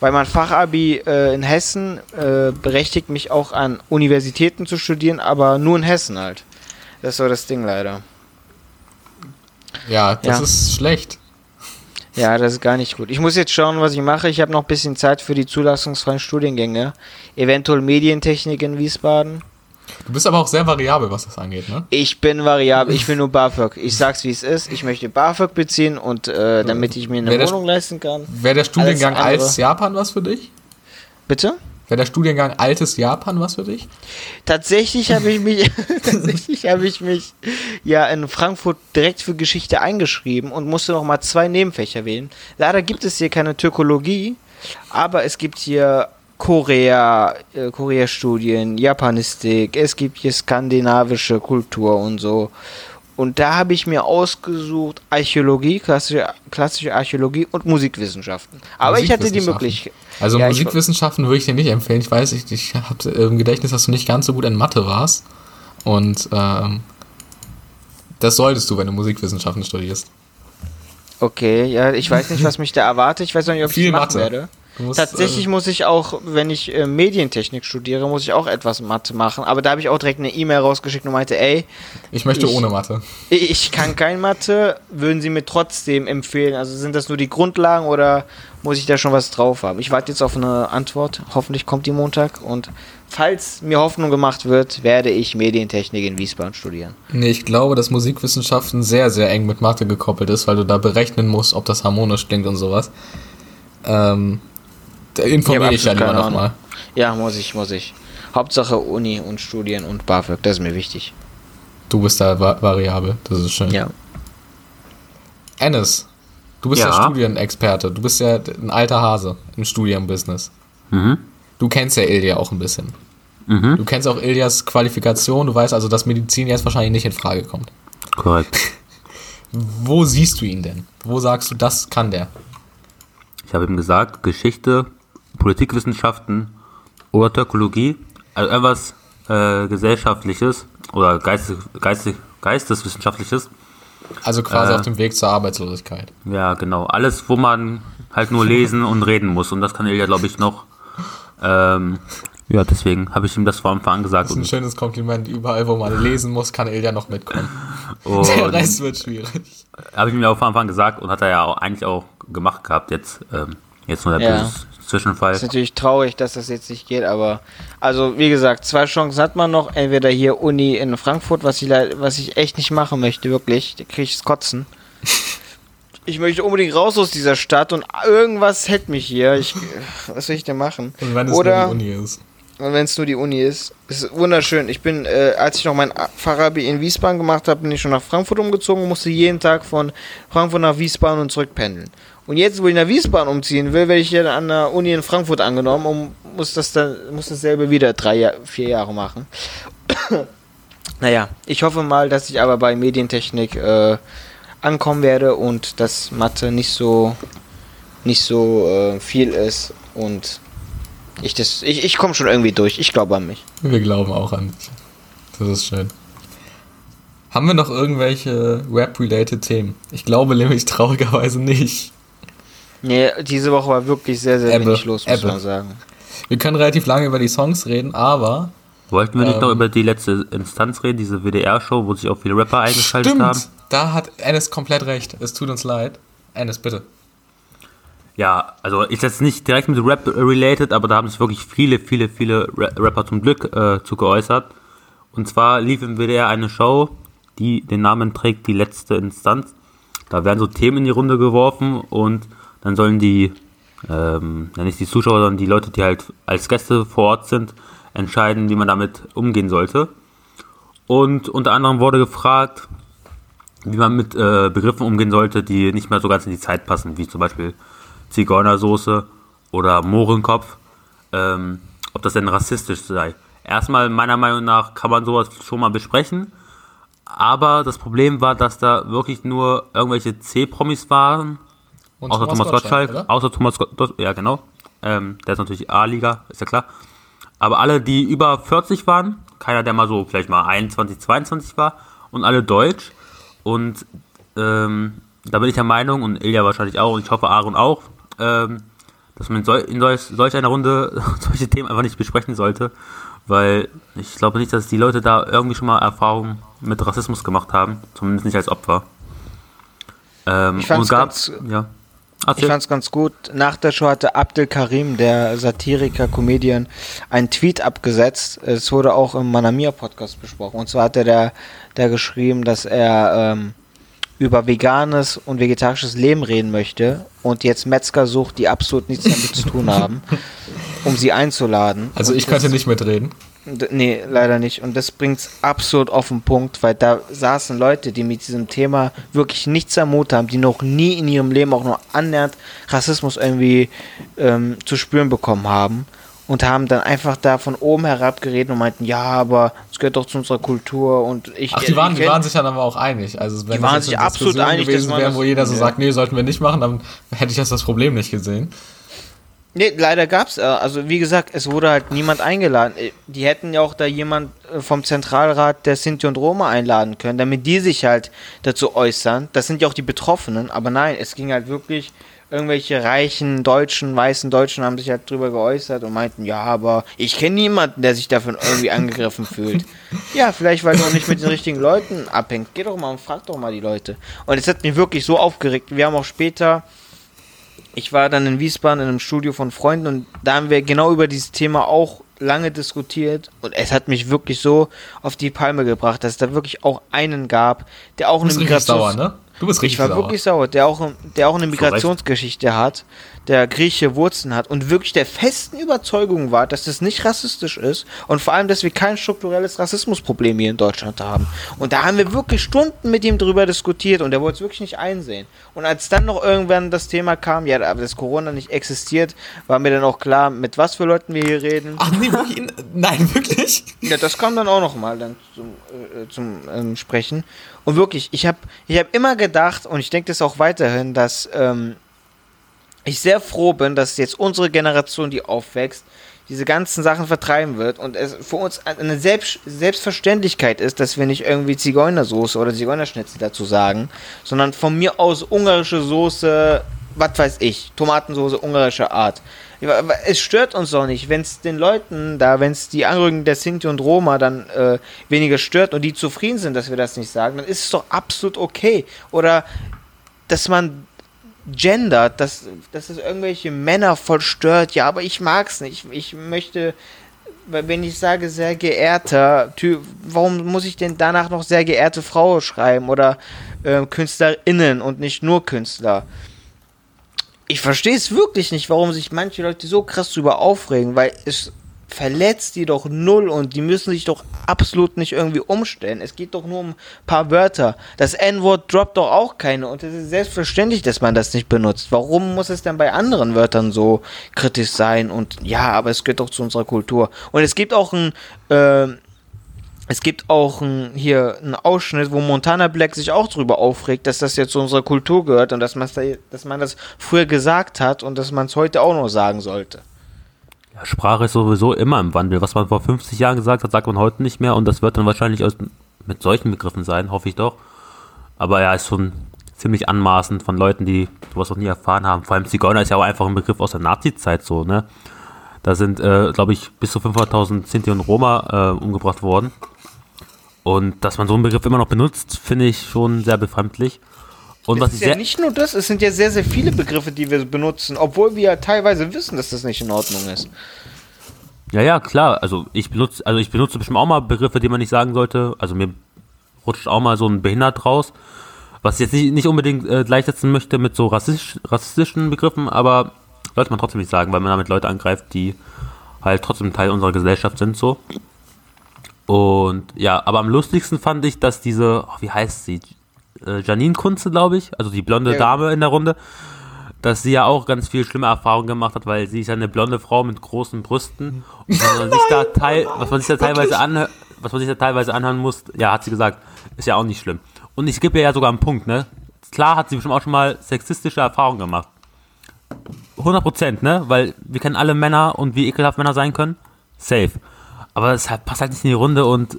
A: Weil mein Fachabi äh, in Hessen äh, berechtigt mich auch an Universitäten zu studieren, aber nur in Hessen halt. Das so das Ding leider.
B: ja, das
A: Ja.
B: ist schlecht.
A: Ja, das ist gar nicht gut. Ich muss jetzt schauen, was ich mache. Ich habe noch ein bisschen Zeit für die zulassungsfreien Studiengänge. Eventuell Medientechnik in Wiesbaden.
B: Du bist aber auch sehr variabel, was das angeht, ne?
A: Ich bin variabel, ich will nur BAföG. Ich sag's wie es ist. Ich möchte BAföG beziehen und äh, damit ich mir eine Wohnung leisten kann.
B: Wäre der Studiengang altes Japan was für dich?
A: Bitte?
B: Wäre der Studiengang altes Japan was für dich?
A: Tatsächlich habe ich mich tatsächlich habe ich mich ja in Frankfurt direkt für Geschichte eingeschrieben und musste noch mal zwei Nebenfächer wählen. Leider gibt es hier keine Türkologie, aber es gibt hier Korea, äh, Korea-Studien, Japanistik, es gibt hier skandinavische Kultur und so. Und da habe ich mir ausgesucht Archäologie, klassische, klassische Archäologie und Musikwissenschaften. Aber ich hatte die
B: Musikwissenschaften.
A: Möglichkeit.
B: Also
A: Ja, ich-
B: Musikwissenschaften würde ich dir nicht empfehlen. Ich weiß, ich, ich habe im Gedächtnis, dass du nicht ganz so gut in Mathe warst. Und ähm, Das solltest du, wenn du Musikwissenschaften studierst.
A: Okay, ja, ich weiß nicht, was mich da erwartet. Ich weiß noch nicht, ob ich
B: Viel
A: das machen
B: Mathe.
A: werde.
B: Du musst,
A: Tatsächlich
B: äh,
A: muss ich auch, wenn ich äh, Medientechnik studiere, muss ich auch etwas Mathe machen. Aber da habe ich auch direkt eine E-Mail rausgeschickt und meinte, ey,
B: ich möchte
A: ich-
B: ohne Mathe.
A: ich kann kein Mathe, würden Sie mir trotzdem empfehlen? Also sind das nur die Grundlagen oder muss ich da schon was drauf haben? Ich warte jetzt auf eine Antwort. Hoffentlich kommt die Montag. Und falls mir Hoffnung gemacht wird, werde ich Medientechnik in Wiesbaden studieren.
B: Nee, ich glaube, dass Musikwissenschaften sehr, sehr eng mit Mathe gekoppelt ist, weil du da berechnen musst, ob das harmonisch klingt und sowas. Ähm, da informiere ich ja
A: absolut
B: lieber
A: keine
B: nochmal.
A: Ja, muss ich, muss ich. Hauptsache Uni und Studien und BAföG, das ist mir wichtig.
B: Du bist da va variabel, das ist schön.
A: Ja.
B: Ennis, du bist ja.
C: Ja.
B: Studienexperte, du bist ja ein alter Hase im Studienbusiness.
C: Mhm.
B: Du kennst ja Ilja auch ein bisschen.
C: Mhm.
B: Du kennst auch Iljas Qualifikation, du weißt also, dass Medizin jetzt wahrscheinlich nicht in Frage kommt.
C: Korrekt.
B: Wo siehst du ihn denn? Wo sagst du, das kann der?
C: Ich habe ihm gesagt, Geschichte, Politikwissenschaften oder Türkologie, also etwas äh, Gesellschaftliches oder Geistes, Geistes, Geisteswissenschaftliches.
B: Also quasi
C: Äh.
B: auf dem Weg zur Arbeitslosigkeit.
C: Ja, genau. Alles, wo man halt nur lesen und reden muss. Und das kann Ilja, glaube ich, noch. Ähm, ja, deswegen habe ich ihm das von Anfang an gesagt.
B: Das ist ein schönes Kompliment. Überall, wo man lesen muss, kann Ilja noch mitkommen. Der
C: und
B: Rest wird schwierig.
C: habe ich ihm ja auch von Anfang an gesagt und hat er ja auch eigentlich auch gemacht gehabt. Jetzt, ähm, jetzt nur der
A: Ja.
C: böse Zwischenfall.
A: Ist natürlich traurig, dass das jetzt nicht geht, aber also wie gesagt, zwei Chancen hat man noch. Entweder hier Uni in Frankfurt, was ich, was ich echt nicht machen möchte, wirklich. Da kriege ich das Kotzen. Ich möchte unbedingt raus aus dieser Stadt und irgendwas hält mich hier. Ich, was soll ich denn machen?
B: Und wenn es
A: Oder
B: nur die Uni ist.
A: und wenn es nur die Uni ist, ist wunderschön. Ich bin, äh, als ich noch mein Fachabi in Wiesbaden gemacht habe, bin ich schon nach Frankfurt umgezogen und musste jeden Tag von Frankfurt nach Wiesbaden und zurück pendeln. Und jetzt, wo ich nach Wiesbaden umziehen will, werde ich hier an der Uni in Frankfurt angenommen und muss das dann, muss dasselbe wieder drei, vier Jahre machen. naja, ich hoffe mal, dass ich aber bei Medientechnik äh, ankommen werde und dass Mathe nicht so, nicht so äh, viel ist und ich das, ich, ich komme schon irgendwie durch. Ich glaube an mich.
B: Wir glauben auch an dich. Das ist schön. Haben wir noch irgendwelche Rap-related Themen? Ich glaube nämlich traurigerweise nicht.
A: Nee, diese Woche war wirklich sehr, sehr
B: Ebbe,
A: wenig los, muss
B: Ebbe.
A: man sagen.
B: Wir können relativ lange über die Songs reden, aber
C: Wollten wir nicht
B: Ähm.
C: noch über die letzte Instanz reden, diese WDR-Show, wo sich auch viele Rapper eingeschaltet
B: stimmt,
C: haben?
B: da hat Ennis komplett recht. Es tut uns leid. Ennis, bitte.
C: Ja, also ist jetzt nicht direkt mit Rap related, aber da haben sich wirklich viele, viele, viele Ra- Rapper zum Glück äh, zu geäußert. Und zwar lief im WDR eine Show, die den Namen trägt, die letzte Instanz. Da werden so Themen in die Runde geworfen und dann sollen die, ähm, nicht die Zuschauer, sondern die Leute, die halt als Gäste vor Ort sind, entscheiden, wie man damit umgehen sollte. Und unter anderem wurde gefragt, wie man mit äh, Begriffen umgehen sollte, die nicht mehr so ganz in die Zeit passen, wie zum Beispiel Zigeunersoße oder Mohrenkopf, ähm, ob das denn rassistisch sei. Erstmal, meiner Meinung nach, kann man sowas schon mal besprechen, aber das Problem war, dass da wirklich nur irgendwelche C-Promis waren,
B: Und
C: außer Thomas, Gottschalk,
B: oder?
C: außer Thomas Gottschalk, ja genau, ähm, der ist natürlich A-Liga, ist ja klar. Aber alle, die über 40 waren, keiner, der mal so vielleicht mal 21, 22 war und alle deutsch. Und ähm, da bin ich der Meinung, und Ilja wahrscheinlich auch, und ich hoffe Aaron auch, ähm, dass man in, sol in solch, solch einer Runde solche Themen einfach nicht besprechen sollte, weil ich glaube nicht, dass die Leute da irgendwie schon mal Erfahrungen mit Rassismus gemacht haben, zumindest nicht als Opfer. Ähm,
A: Ich
C: und gab,
A: ganz-
C: ja.
A: Ich
C: Erzähl.
A: fand's ganz gut. Nach der Show hatte Abdel Karim, der Satiriker, Comedian, einen Tweet abgesetzt. Es wurde auch im Manamia Podcast besprochen. Und zwar hatte der, der geschrieben, dass er ähm, über veganes und vegetarisches Leben reden möchte und jetzt Metzger sucht, die absolut nichts damit zu tun haben, um sie einzuladen.
B: Also
A: Und
B: ich könnte nicht mitreden.
A: Nee, leider nicht. Und das bringt's absolut auf den Punkt, weil da saßen Leute, die mit diesem Thema wirklich nichts am Mut haben, die noch nie in ihrem Leben auch nur annähernd Rassismus irgendwie ähm, zu spüren bekommen haben und haben dann einfach da von oben herab geredet und meinten, ja, aber es gehört doch zu unserer Kultur und ich.
B: Ach, die waren, die waren sich dann aber auch einig. Also wenn
A: Die waren sich absolut
B: Diskussion
A: einig,
B: gewesen wäre, wo jeder so
A: Ja.
B: sagt, nee, sollten wir nicht machen, dann hätte ich jetzt das Problem nicht gesehen.
A: Nee, leider gab's, äh, also wie gesagt, es wurde halt niemand eingeladen. Äh, Die hätten ja auch da jemand äh, vom Zentralrat der Sinti und Roma einladen können, damit die sich halt dazu äußern. Das sind ja auch die Betroffenen, aber nein, es ging halt wirklich, irgendwelche reichen Deutschen, weißen Deutschen haben sich halt drüber geäußert und meinten, ja, aber ich kenne niemanden, der sich davon irgendwie angegriffen fühlt. Ja, vielleicht, weil du auch nicht mit den richtigen Leuten abhängst. Geh doch mal und frag doch mal die Leute. Und es hat mich wirklich so aufgeregt. Wir haben auch später ich war dann in Wiesbaden in einem Studio von Freunden und da haben wir genau über dieses Thema auch lange diskutiert und es hat mich wirklich so auf die Palme gebracht, dass es da wirklich auch einen gab, der auch
B: Du
A: eine Migrations
B: ne? Du bist richtig
A: ich war
B: sauer.
A: wirklich sauer, der auch, der auch eine. Migrationsgeschichte hat, der griechische Wurzeln hat und wirklich der festen Überzeugung war, dass das nicht rassistisch ist und vor allem, dass wir kein strukturelles Rassismusproblem hier in Deutschland haben. Und da haben wir wirklich Stunden mit ihm drüber diskutiert und er wollte es wirklich nicht einsehen. Und als dann noch irgendwann das Thema kam, ja, aber dass Corona nicht existiert, war mir dann auch klar, mit was für Leuten wir hier reden.
B: Ach nee, wirklich? Nein, wirklich?
A: Ja, das kam dann auch noch mal dann zum, äh, zum ähm, Sprechen. Und wirklich, ich habe ich hab immer gedacht, und ich denke das auch weiterhin, dass ähm, ich sehr froh bin, dass jetzt unsere Generation, die aufwächst, diese ganzen Sachen vertreiben wird und es für uns eine Selbst Selbstverständlichkeit ist, dass wir nicht irgendwie Zigeunersoße oder Zigeunerschnitzel dazu sagen, sondern von mir aus ungarische Soße, was weiß ich, Tomatensoße ungarischer Art. Es stört uns doch nicht, wenn es den Leuten da, wenn es die Angehörigen der Sinti und Roma dann äh, weniger stört und die zufrieden sind, dass wir das nicht sagen, dann ist es doch absolut okay. Oder dass man gendert, dass, dass es irgendwelche Männer voll stört. Ja, aber ich mag's nicht. Ich möchte, weil wenn ich sage sehr geehrter Typ, warum muss ich denn danach noch sehr geehrte Frau schreiben oder äh, KünstlerInnen und nicht nur Künstler? Ich verstehe es wirklich nicht, warum sich manche Leute so krass drüber aufregen, weil es verletzt die doch null und die müssen sich doch absolut nicht irgendwie umstellen. Es geht doch nur um ein paar Wörter. Das N-Wort droppt doch auch keine und es ist selbstverständlich, dass man das nicht benutzt. Warum muss es denn bei anderen Wörtern so kritisch sein? Und ja, aber es gehört doch zu unserer Kultur. Und es gibt auch ein, äh, es gibt auch ein, hier einen Ausschnitt, wo Montana Black sich auch drüber aufregt, dass das jetzt zu unserer Kultur gehört und dass, da, dass man das früher gesagt hat und dass man es heute auch noch sagen sollte.
C: Ja, Sprache ist sowieso immer im Wandel. Was man vor 50 Jahren gesagt hat, sagt man heute nicht mehr und das wird dann wahrscheinlich aus, mit solchen Begriffen sein, hoffe ich doch. Aber ja, ist schon ziemlich anmaßend von Leuten, die sowas noch nie erfahren haben. Vor allem Zigeuner ist ja auch einfach ein Begriff aus der Nazi-Zeit so, ne? Da sind, äh, glaube ich, bis zu 500.000 Sinti und Roma äh, umgebracht worden. Und dass man so einen Begriff immer noch benutzt, finde ich schon sehr befremdlich. Und was
A: es
C: ich
A: ist ja nicht nur das, es sind ja sehr, sehr viele Begriffe, die wir benutzen, obwohl wir ja teilweise wissen, dass das nicht in Ordnung ist.
C: Ja, ja, klar. Also ich benutze, also ich benutze bestimmt auch mal Begriffe, die man nicht sagen sollte. Also mir rutscht auch mal so ein behindert raus. Was ich jetzt nicht, nicht unbedingt äh, gleichsetzen möchte mit so rassistisch, rassistischen Begriffen, aber sollte man trotzdem nicht sagen, weil man damit Leute angreift, die halt trotzdem Teil unserer Gesellschaft sind, so. Und ja, aber am lustigsten fand ich, dass diese, oh, wie heißt sie? Äh, Janine Kunze, glaube ich, also die blonde
A: Ja.
C: Dame in der Runde, dass sie ja auch ganz viel schlimme Erfahrungen gemacht hat, weil sie ist ja eine blonde Frau mit großen Brüsten. Und was man sich da teil, was man sich da teilweise anhört, was man sich da teilweise anhören muss, ja, hat sie gesagt, ist ja auch nicht schlimm. Und ich gebe ihr ja sogar einen Punkt, ne? Klar hat sie bestimmt auch schon mal sexistische Erfahrungen gemacht. 100 Prozent, ne? Weil wir kennen alle Männer und wie ekelhaft Männer sein können. Safe. Aber es halt, passt halt nicht in die Runde und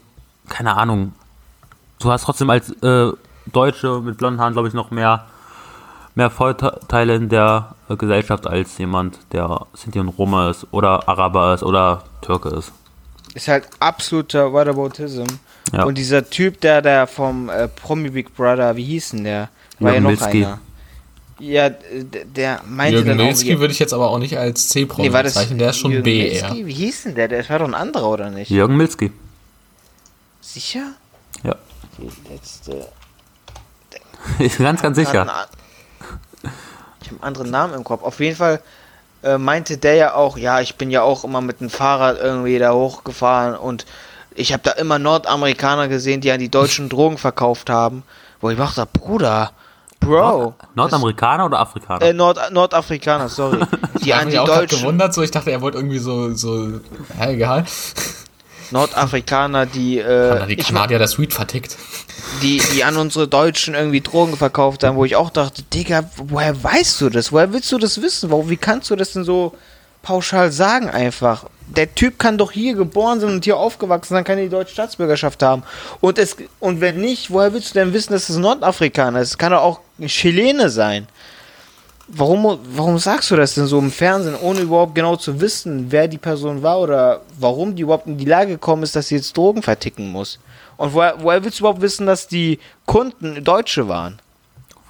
C: keine Ahnung. Du hast trotzdem als äh, Deutsche mit blonden Haaren, glaube ich, noch mehr, mehr Vorteile in der äh, Gesellschaft als jemand, der Sinti und Roma ist oder Araber ist oder Türke ist.
A: Ist halt absoluter Whataboutism.
C: Ja.
A: Und dieser Typ, der da vom äh, Promi Big Brother, wie hieß denn der? War
C: Jürgen
A: ja noch einer. Ja, der meinte
B: Jürgen
A: dann
B: Milzki
A: auch...
B: würde ich jetzt aber auch nicht als C-Promi
A: Nee, war das
B: bezeichnen, der ist schon
A: Jürgen
B: B
A: Milzki?
B: eher.
A: Wie hieß denn der? Der war doch ein anderer, oder nicht?
C: Jürgen Milzki.
A: Sicher?
C: Ja.
A: Die letzte...
C: ganz, ganz
A: Hat
C: sicher.
A: einen Ich habe einen anderen Namen im Kopf. Auf jeden Fall äh, meinte der ja auch, ja, ich bin ja auch immer mit dem Fahrrad irgendwie da hochgefahren und ich habe da immer Nordamerikaner gesehen, die an die Deutschen Drogen verkauft haben. Wo ich dachte, Bruder, Bro.
C: Nordamerikaner oder Afrikaner?
A: Äh, Nord Nordafrikaner, sorry. Die
B: Ich
A: an
B: habe
A: die
B: mich auch
A: Deutschen,
B: gewundert, so ich dachte, er wollte irgendwie so, so, ja, egal.
A: Nordafrikaner, die, äh,
B: die Kanadier das Weed vertickt.
A: die, die an unsere Deutschen irgendwie Drogen verkauft haben, wo ich auch dachte, Digga, woher weißt du das? Woher willst du das wissen? Warum, wie kannst du das denn so pauschal sagen einfach. Der Typ kann doch hier geboren sein und hier aufgewachsen sein, kann die deutsche Staatsbürgerschaft haben. Und, es, und wenn nicht, woher willst du denn wissen, dass es ein Nordafrikaner ist? Kann doch auch Chilene sein. Warum, warum sagst du das denn so im Fernsehen, ohne überhaupt genau zu wissen, wer die Person war oder warum die überhaupt in die Lage gekommen ist, dass sie jetzt Drogen verticken muss? Und woher, woher willst du überhaupt wissen, dass die Kunden Deutsche waren?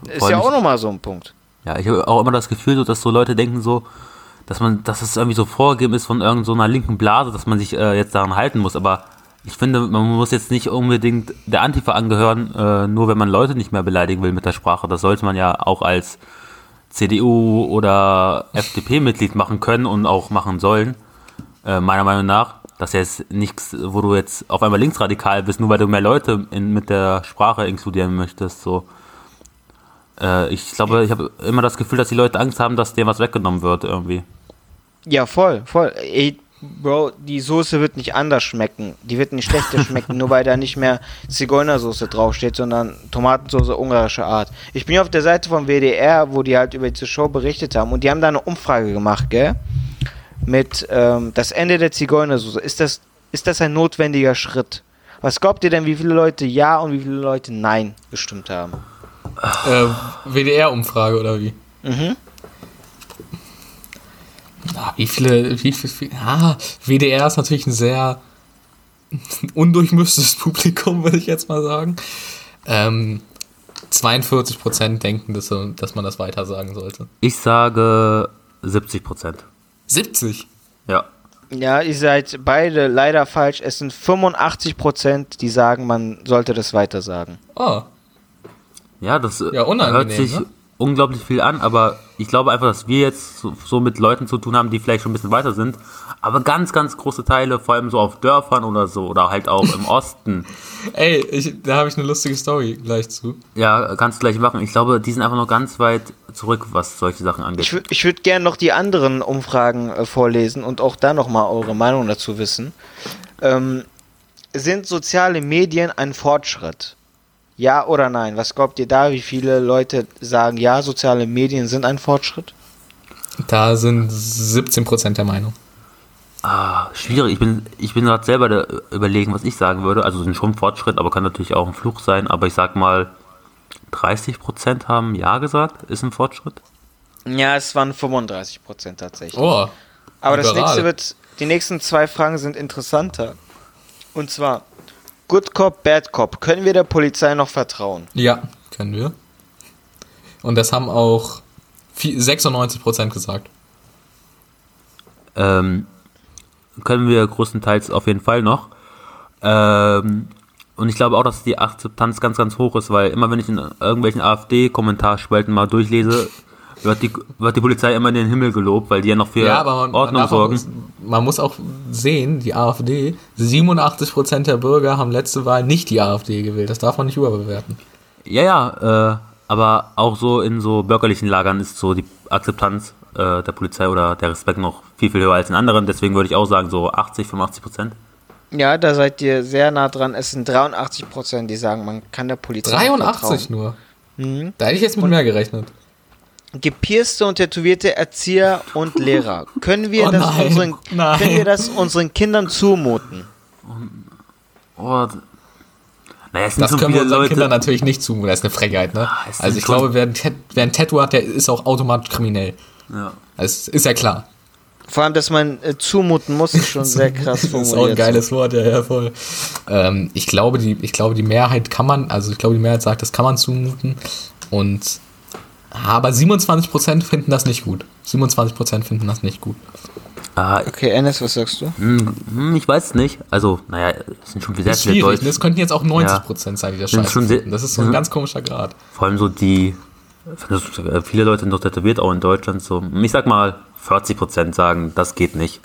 A: Ist ja auch nochmal so ein Punkt.
C: Ja, ich habe auch immer das Gefühl, so, dass so Leute denken so, dass man, dass es irgendwie so vorgegeben ist von irgendeiner so einer linken Blase, dass man sich äh, jetzt daran halten muss. Aber ich finde, man muss jetzt nicht unbedingt der Antifa angehören, äh, nur wenn man Leute nicht mehr beleidigen will mit der Sprache. Das sollte man ja auch als CDU oder FDP-Mitglied machen können und auch machen sollen, äh, meiner Meinung nach. Das ist jetzt nichts, wo du jetzt auf einmal linksradikal bist, nur weil du mehr Leute in, mit der Sprache inkludieren möchtest. So. Äh, ich glaube, ich habe immer das Gefühl, dass die Leute Angst haben, dass denen was weggenommen wird irgendwie.
A: Ja, voll, voll. Ey, Bro, die Soße wird nicht anders schmecken. Die wird nicht schlechter schmecken, nur weil da nicht mehr Zigeunersoße draufsteht, sondern Tomatensoße ungarischer Art. Ich bin hier auf der Seite vom WDR, wo die halt über diese Show berichtet haben und die haben da eine Umfrage gemacht, gell? Mit ähm, das Ende der Zigeunersoße. Ist das, ist das ein notwendiger Schritt? Was glaubt ihr denn, wie viele Leute Ja und wie viele Leute Nein gestimmt haben?
B: Äh, WDR-Umfrage oder wie?
A: Mhm.
B: Ah, wie viele, wie viel, wie, ah, WDR ist natürlich ein sehr undurchmischtes Publikum, würde ich jetzt mal sagen. Ähm, 42% denken, dass, dass man das weiter sagen sollte.
C: Ich sage 70 Prozent.
B: 70?
C: Ja.
A: Ja, ihr seid beide leider falsch. Es sind 85%, die sagen, man sollte das weiter sagen.
B: Oh,
C: Ja, das
B: Ja,
C: hört sich
B: ne?
C: unglaublich viel an, aber ich glaube einfach, dass wir jetzt so, so mit Leuten zu tun haben, die vielleicht schon ein bisschen weiter sind, aber ganz, ganz große Teile, vor allem so auf Dörfern oder so, oder halt auch im Osten.
B: ey, ich, da habe ich eine lustige Story gleich zu.
C: Ja, kannst du gleich machen. Ich glaube, die sind einfach noch ganz weit zurück, was solche Sachen angeht.
A: Ich, ich würde gerne noch die anderen Umfragen äh, vorlesen und auch da nochmal eure Meinung dazu wissen. Ähm, sind soziale Medien ein Fortschritt? Ja oder nein? Was glaubt ihr da? Wie viele Leute sagen, ja, soziale Medien sind ein Fortschritt?
B: Da sind 17% der Meinung.
C: Ah, schwierig. Ich bin, ich bin gerade selber da überlegen, was ich sagen würde. Also sind schon Fortschritt, aber kann natürlich auch ein Fluch sein. Aber ich sag mal, 30% haben Ja gesagt, ist ein Fortschritt.
A: Ja, es waren 35% tatsächlich.
B: Oh,
A: Aber das
B: liberal.
A: nächste wird, die nächsten zwei Fragen sind interessanter. Und zwar, Good Cop, Bad Cop, können wir der Polizei noch vertrauen?
B: ja, können wir. Und das haben auch vi- 96% gesagt.
C: Ähm, können wir größtenteils auf jeden Fall noch. Ähm, und ich glaube auch, dass die Akzeptanz ganz, ganz hoch ist, weil immer wenn ich in irgendwelchen AfD-Kommentarspalten mal durchlese, wird die, wird die Polizei immer in den Himmel gelobt, weil die ja noch für
B: ja, aber man, man,
C: Ordnung
B: auch,
C: sorgen.
B: man muss auch sehen, die AfD, 87% der Bürger haben letzte Wahl nicht die AfD gewählt. Das darf man nicht überbewerten.
C: Ja, ja, äh, aber auch so in so bürgerlichen Lagern ist so die Akzeptanz äh, der Polizei oder der Respekt noch viel, viel höher als in anderen. Deswegen würde ich auch sagen, so 80, 85 Prozent.
A: Ja, da seid ihr sehr nah dran. Es sind 83 Prozent, die sagen, man kann der Polizei
B: 83
A: vertrauen.
B: nur.
A: Mhm.
B: Da hätte ich jetzt mit mehr gerechnet.
A: Gepierste und tätowierte Erzieher und Lehrer. Können wir,
B: Oh
A: das,
B: nein,
A: unseren,
B: nein.
A: können wir das unseren Kindern zumuten?
C: Oh, d- naja,
B: Das
C: schon
B: können wir unseren
C: Leute.
B: Kindern natürlich nicht zumuten. Das ist eine Frechheit, ne?
C: Ah,
B: Also ich glaube, wer ein, wer ein Tattoo hat, der ist auch automatisch kriminell.
C: Ja.
B: Das ist ja klar.
A: Vor allem, dass man äh, zumuten muss, ist schon sehr krass
B: Das ist auch ein
A: formuliert.
B: geiles Wort, ja, ja, voll. Ähm, ich, glaube, die, ich glaube, die Mehrheit kann man, also ich glaube, die Mehrheit sagt, das kann man zumuten. Und aber 27% finden das nicht gut. 27% finden das nicht gut.
C: Ah,
A: Okay, Enes, was sagst du?
C: hm, hm, ich weiß es nicht. Also, naja, es sind schon sehr
B: Das ist
C: viele
B: schwierig.
C: Deutsche.
B: Das könnten jetzt auch 90% sein, die das
C: Sind
B: scheiße
C: schon sehr-
B: finden. Das ist so ein
C: Mhm.
B: ganz komischer Grad.
C: Vor allem so die. Viele Leute sind doch tätowiert, auch in Deutschland. So, ich sag mal, 40 Prozent sagen, das geht nicht.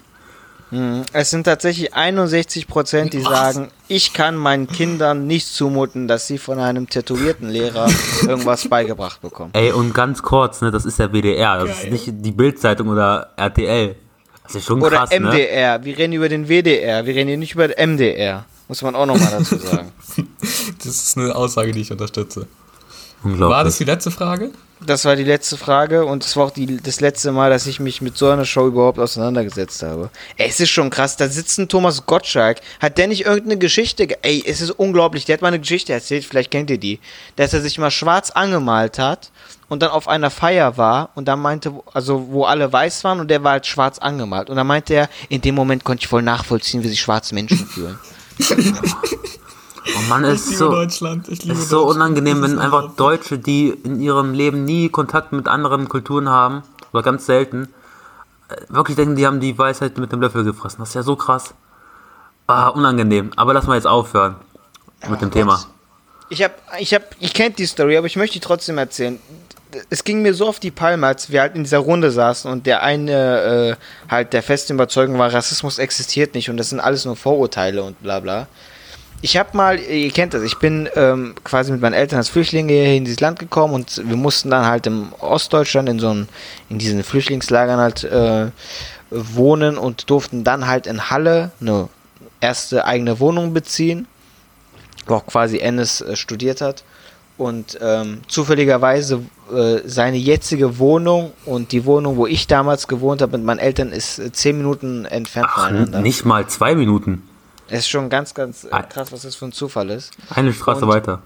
A: Es sind tatsächlich 61 Prozent, die
B: Was?
A: sagen, ich kann meinen Kindern nicht zumuten, dass sie von einem tätowierten Lehrer irgendwas beigebracht bekommen.
C: Ey, und ganz kurz, ne, das ist der WDR, das ist
B: Geil.
C: nicht die Bildzeitung oder RTL. Das ist schon
A: Oder
C: krass, ne?
A: MDR. Wir reden über den WDR. Wir reden hier nicht über den MDR. Muss man auch nochmal dazu sagen.
B: Das ist eine Aussage, die ich unterstütze.
C: Unglaublich.
B: War das die letzte Frage?
A: Das war die letzte Frage und es war auch die, das letzte Mal, dass ich mich mit so einer Show überhaupt auseinandergesetzt habe. Ey, es ist schon krass, da sitzt ein Thomas Gottschalk. Hat der nicht irgendeine Geschichte? ge- Ey, es ist unglaublich. Der hat mal eine Geschichte erzählt, vielleicht kennt ihr die. Dass er sich mal schwarz angemalt hat und dann auf einer Feier war und dann meinte, also wo alle weiß waren und der war halt schwarz angemalt. Und dann meinte er, in dem Moment konnte ich voll nachvollziehen, wie sich schwarze Menschen fühlen.
C: Oh Mann, es ist so,
B: Deutschland. Ich
C: ist so unangenehm, wenn einfach Deutsche, die in ihrem Leben nie Kontakt mit anderen Kulturen haben, oder ganz selten, äh, wirklich denken, die haben die Weisheit mit dem Löffel gefressen. Das ist ja so krass. Ah, unangenehm. Aber lass mal jetzt aufhören mit dem
A: Oh
C: Thema.
A: Gott. Ich hab, ich hab, ich kennt die Story, aber ich möchte die trotzdem erzählen. Es ging mir so auf die Palme, als wir halt in dieser Runde saßen und der eine äh, halt der festen Überzeugung war, Rassismus existiert nicht und das sind alles nur Vorurteile und bla bla. Ich hab mal, ihr kennt das, ich bin ähm, quasi mit meinen Eltern als Flüchtlinge hier in dieses Land gekommen und wir mussten dann halt im Ostdeutschland in so einen, in diesen Flüchtlingslagern halt äh, wohnen und durften dann halt in Halle eine erste eigene Wohnung beziehen wo auch quasi Ennis äh, studiert hat. Und ähm, zufälligerweise äh, seine jetzige Wohnung und die Wohnung, wo ich damals gewohnt habe mit meinen Eltern, ist äh, zehn Minuten entfernt
C: Ach,
A: voneinander.
C: nicht mal zwei Minuten.
A: Es ist schon ganz, ganz äh, krass, was das für ein Zufall ist.
C: Eine Straße
A: Und-
C: weiter.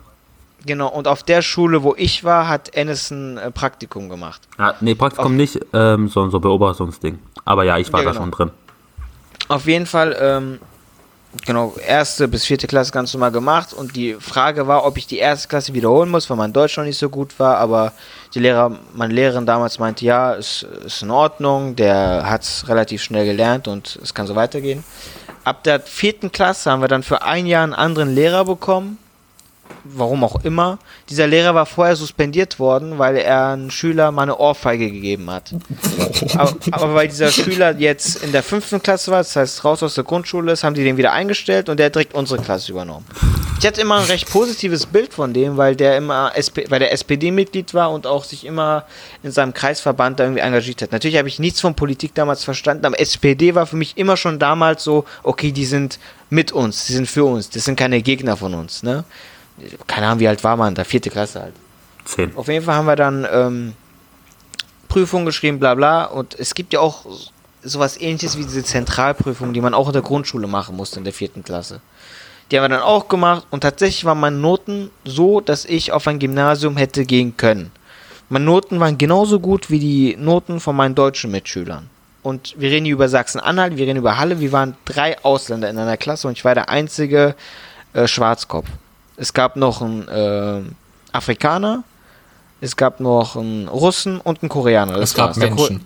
A: Genau, und auf der Schule, wo ich war, hat Ennis ein äh, Praktikum gemacht.
C: Ja, nee, Praktikum nicht, ähm, sondern so Beobachtungsding. Aber ja, ich war
A: Ja,
C: da
A: genau.
C: schon drin.
A: Auf jeden Fall, ähm, genau, erste bis vierte Klasse ganz normal gemacht und die Frage war, ob ich die erste Klasse wiederholen muss, weil mein Deutsch noch nicht so gut war, aber die Lehrer, meine Lehrerin damals meinte, ja, ist, ist in Ordnung, der hat es relativ schnell gelernt und es kann so weitergehen. Ab der vierten Klasse haben wir dann für ein Jahr einen anderen Lehrer bekommen, warum auch immer. Dieser Lehrer war vorher suspendiert worden, weil er einem Schüler mal eine Ohrfeige gegeben hat. aber, aber weil dieser Schüler jetzt in der fünften Klasse war, das heißt raus aus der Grundschule ist, haben die den wieder eingestellt und der hat direkt unsere Klasse übernommen. Ich hatte immer ein recht positives Bild von dem, weil der immer SP, weil der SPD-Mitglied war und auch sich immer in seinem Kreisverband da irgendwie engagiert hat. Natürlich habe ich nichts von Politik damals verstanden, aber SPD war für mich immer schon damals so, okay, die sind mit uns, die sind für uns, das sind keine Gegner von uns, ne? Keine Ahnung, wie alt war man da? Vierte Klasse halt.
C: Zehn.
A: Auf jeden Fall haben wir dann ähm, Prüfungen geschrieben, bla bla. Und es gibt ja auch sowas ähnliches wie diese Zentralprüfung, die man auch in der Grundschule machen musste in der vierten Klasse. Die haben wir dann auch gemacht und tatsächlich waren meine Noten so, dass ich auf ein Gymnasium hätte gehen können. Meine Noten waren genauso gut wie die Noten von meinen deutschen Mitschülern. Und wir reden hier über Sachsen-Anhalt, wir reden über Halle, wir waren drei Ausländer in einer Klasse und ich war der einzige äh, Schwarzkopf. Es gab noch einen äh, Afrikaner, es gab noch einen Russen und einen Koreaner. Das
B: Es gab
A: war's.
B: Menschen.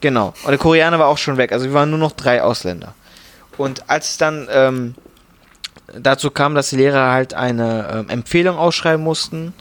A: Genau. Und der Koreaner war auch schon weg. Also wir waren nur noch drei Ausländer. Und als es dann ähm, dazu kam, dass die Lehrer halt eine ähm, Empfehlung ausschreiben mussten,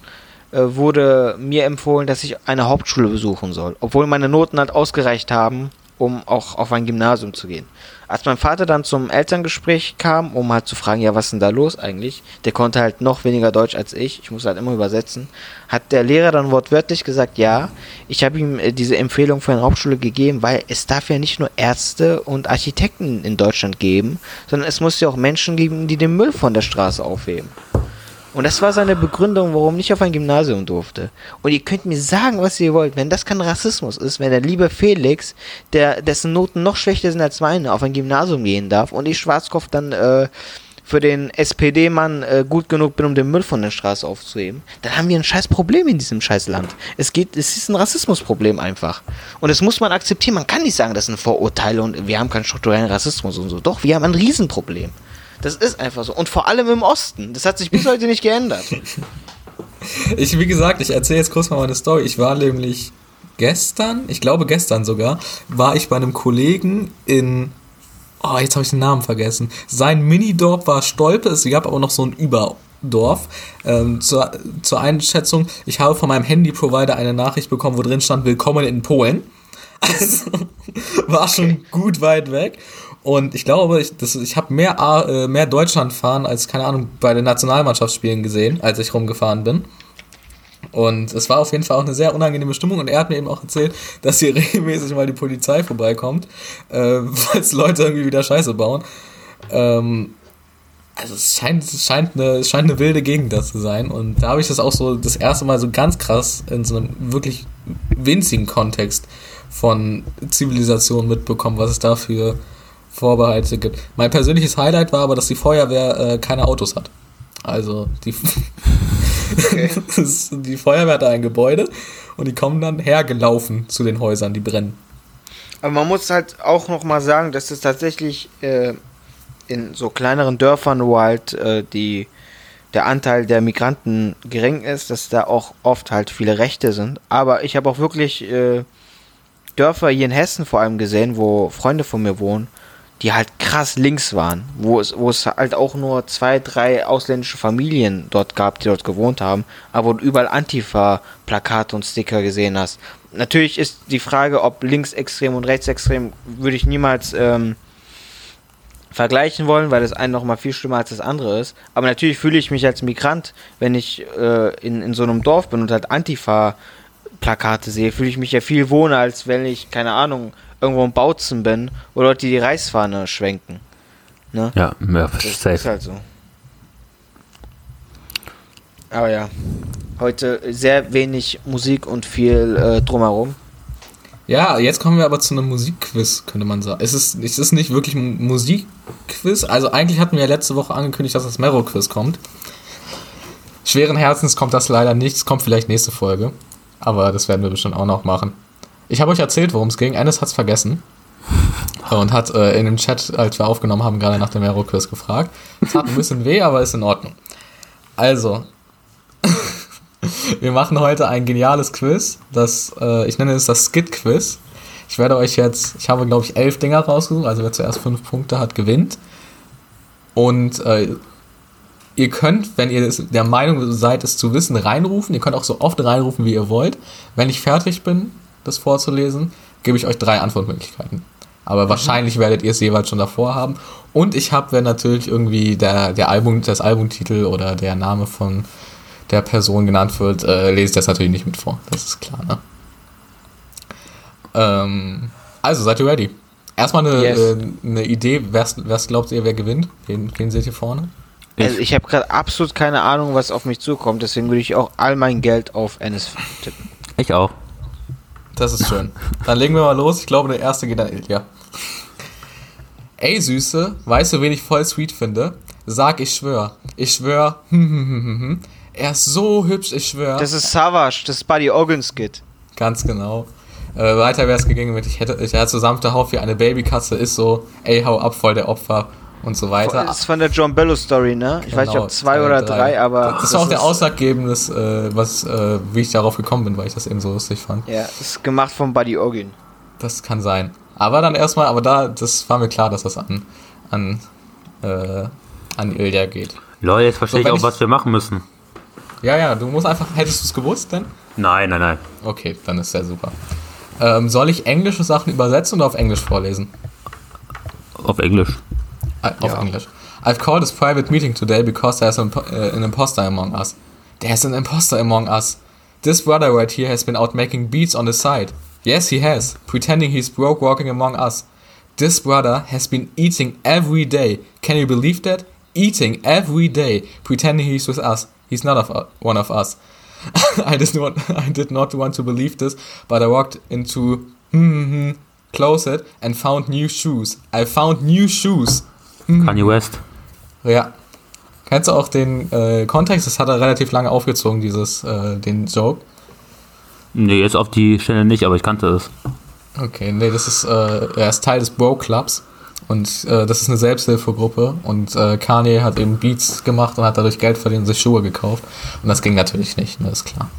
A: äh, wurde mir empfohlen, dass ich eine Hauptschule besuchen soll. Obwohl meine Noten halt ausgereicht haben, um auch auf ein Gymnasium zu gehen. Als mein Vater dann zum Elterngespräch kam, um halt zu fragen, ja, was ist denn da los eigentlich? Der konnte halt noch weniger Deutsch als ich. Ich muss halt immer übersetzen. Hat der Lehrer dann wortwörtlich gesagt, ja, ich habe ihm äh, diese Empfehlung für eine Hauptschule gegeben, weil es darf ja nicht nur Ärzte und Architekten in Deutschland geben, sondern es muss ja auch Menschen geben, die den Müll von der Straße aufheben. Und das war seine Begründung, warum ich auf ein Gymnasium durfte. Und ihr könnt mir sagen, was ihr wollt, wenn das kein Rassismus ist, wenn der liebe Felix, der, dessen Noten noch schlechter sind als meine, auf ein Gymnasium gehen darf und ich Schwarzkopf dann äh, für den SPD-Mann äh, gut genug bin, um den Müll von der Straße aufzuheben, dann haben wir ein scheiß Problem in diesem scheiß Land. Es geht, es ist ein Rassismusproblem einfach. Und das muss man akzeptieren. Man kann nicht sagen, das sind Vorurteile und wir haben keinen strukturellen Rassismus und so. Doch, wir haben ein Riesenproblem. Das ist einfach so. Und vor allem im Osten. Das hat sich bis heute nicht geändert.
B: Ich, wie gesagt, ich erzähle jetzt kurz mal meine Story. Ich war nämlich gestern, ich glaube gestern sogar, war ich bei einem Kollegen in. Oh, jetzt habe ich den Namen vergessen. Sein Minidorf war Stolpe, es gab aber noch so ein Überdorf. Ähm, zur, zur Einschätzung, ich habe von meinem Handy-Provider eine Nachricht bekommen, wo drin stand, Willkommen in Polen. Also war schon gut weit weg. Und ich glaube, ich, ich habe mehr, äh, mehr Deutschland fahren als, keine Ahnung, bei den Nationalmannschaftsspielen gesehen, als ich rumgefahren bin. Und es war auf jeden Fall auch eine sehr unangenehme Stimmung. Und er hat mir eben auch erzählt, dass hier regelmäßig mal die Polizei vorbeikommt, äh, falls Leute irgendwie wieder Scheiße bauen. Ähm, also es scheint, es scheint, eine, es scheint eine wilde Gegend da zu sein. Und da habe ich das auch so das erste Mal so ganz krass in so einem wirklich winzigen Kontext von Zivilisation mitbekommen, was es da für Vorbehalte gibt. Mein persönliches Highlight war aber, dass die Feuerwehr äh, keine Autos hat. Also die,
A: Okay.
B: die Feuerwehr hat da ein Gebäude und die kommen dann hergelaufen zu den Häusern, die brennen.
A: Aber man muss halt auch noch mal sagen, dass es tatsächlich äh, in so kleineren Dörfern, wo halt äh, die, der Anteil der Migranten gering ist, dass da auch oft halt viele Rechte sind. Aber ich habe auch wirklich äh, Dörfer hier in Hessen vor allem gesehen, wo Freunde von mir wohnen, die halt krass links waren, wo es, wo es halt auch nur zwei, drei ausländische Familien dort gab, die dort gewohnt haben, aber wo du überall Antifa-Plakate und Sticker gesehen hast. Natürlich ist die Frage, ob linksextrem und rechtsextrem, würde ich niemals ähm, vergleichen wollen, weil das eine noch mal viel schlimmer als das andere ist. Aber natürlich fühle ich mich als Migrant, wenn ich äh, in, in so einem Dorf bin und halt Antifa-Plakate sehe, fühle ich mich ja viel wohner, als wenn ich, keine Ahnung, irgendwo im Bautzen bin, wo Leute die Reißfahne schwenken. Ne?
C: Ja, ja
A: Das ist
C: safe.
A: halt so. Aber ja, heute sehr wenig Musik und viel äh, drumherum.
B: Ja, jetzt kommen wir aber zu einem Musikquiz, könnte man sagen. Es ist, es ist nicht wirklich ein Musikquiz. Also eigentlich hatten wir ja letzte Woche angekündigt, dass das Mero-Quiz kommt. Schweren Herzens kommt das leider nicht. Es kommt vielleicht nächste Folge. Aber das werden wir bestimmt auch noch machen. Ich habe euch erzählt, worum es ging. Eines hat es vergessen. Und hat äh, in dem Chat, als wir aufgenommen haben, gerade nach dem Mero-Quiz gefragt. Es hat ein bisschen weh, aber ist in Ordnung. Also, wir machen heute ein geniales Quiz. Das, äh, ich nenne es das Skit-Quiz. Ich werde euch jetzt, ich habe glaube ich elf Dinger rausgesucht, also wer zuerst fünf Punkte hat, gewinnt. Und äh, ihr könnt, wenn ihr der Meinung seid, es zu wissen, reinrufen. Ihr könnt auch so oft reinrufen, wie ihr wollt. Wenn ich fertig bin, das vorzulesen, gebe ich euch drei Antwortmöglichkeiten. Aber wahrscheinlich werdet ihr es jeweils schon davor haben. Und ich habe, wenn natürlich irgendwie der, der Album, das Albumtitel oder der Name von der Person genannt wird, äh, lese ich das natürlich nicht mit vor. Das ist klar, ne? Ähm, also, seid ihr ready? Erstmal eine,
A: Yes.
B: äh, eine Idee, wer's glaubt ihr, wer gewinnt? Wen, wen seht ihr vorne?
A: Also ich habe gerade absolut keine Ahnung, was auf mich zukommt, deswegen würde ich auch all mein Geld auf NS tippen.
C: Ich auch.
B: Das ist schön. Dann legen wir mal los. Ich glaube, der erste geht an Ilja. Ey, Süße, weißt du, wen ich voll sweet finde? Sag, ich schwör. Ich schwör. hm, hm, hm. Er ist so hübsch, ich schwör.
A: Das ist Savage, das ist Buddy Organ Skit.
B: Ganz genau. Äh, weiter wäre es gegangen mit, ich hätte, ich hätte so sanfte Haut wie eine Babykatze, ist so, ey, hau ab, voll der Opfer und so weiter.
A: Das ist von der John Bello Story, ne? Ich weiß nicht,
B: Genau,
A: ob zwei oder drei, aber.
B: Das, war auch der ausschlaggebendes, äh, was, äh, wie ich darauf gekommen bin, weil ich das eben so lustig fand.
A: Ja, ist gemacht von Buddy Organ.
B: Das kann sein. Aber dann erstmal, aber da, das war mir klar, dass das an, an, äh, an Ilja geht.
C: Leute, jetzt verstehe
B: So,
C: ich auch,
B: ich-
C: was wir machen müssen.
B: Ja, ja, du musst einfach, hättest du es gewusst denn?
C: Nein, nein, nein.
B: Okay, dann ist ja super. Ähm, soll ich englische Sachen übersetzen oder auf Englisch vorlesen?
C: Auf Englisch.
B: Auf Englisch. I've called this private meeting today because there's an, uh, an imposter among us. There's an imposter among us. This brother right here has been out making beats on the side. Yes, he has, pretending he's broke walking among us. This brother has been eating every day. Can you believe that? Eating every day, pretending he's with us. He's not of, uh, one of us. I did not I did not want to believe this, but I walked into hmm, closet and found new shoes. I found new shoes.
C: Kanye West.
B: Ja. Kennst du auch den äh, Kontext? Das hat er relativ lange aufgezogen, dieses, äh, den Joke.
C: Nee, jetzt auf die Stelle nicht, aber ich kannte es.
B: Okay, nee, das ist, äh, er ist Teil des Bro Clubs und äh, das ist eine Selbsthilfegruppe und äh, Kanye hat eben Beats gemacht und hat dadurch Geld verdient und sich Schuhe gekauft und das ging natürlich nicht, ne, ist klar.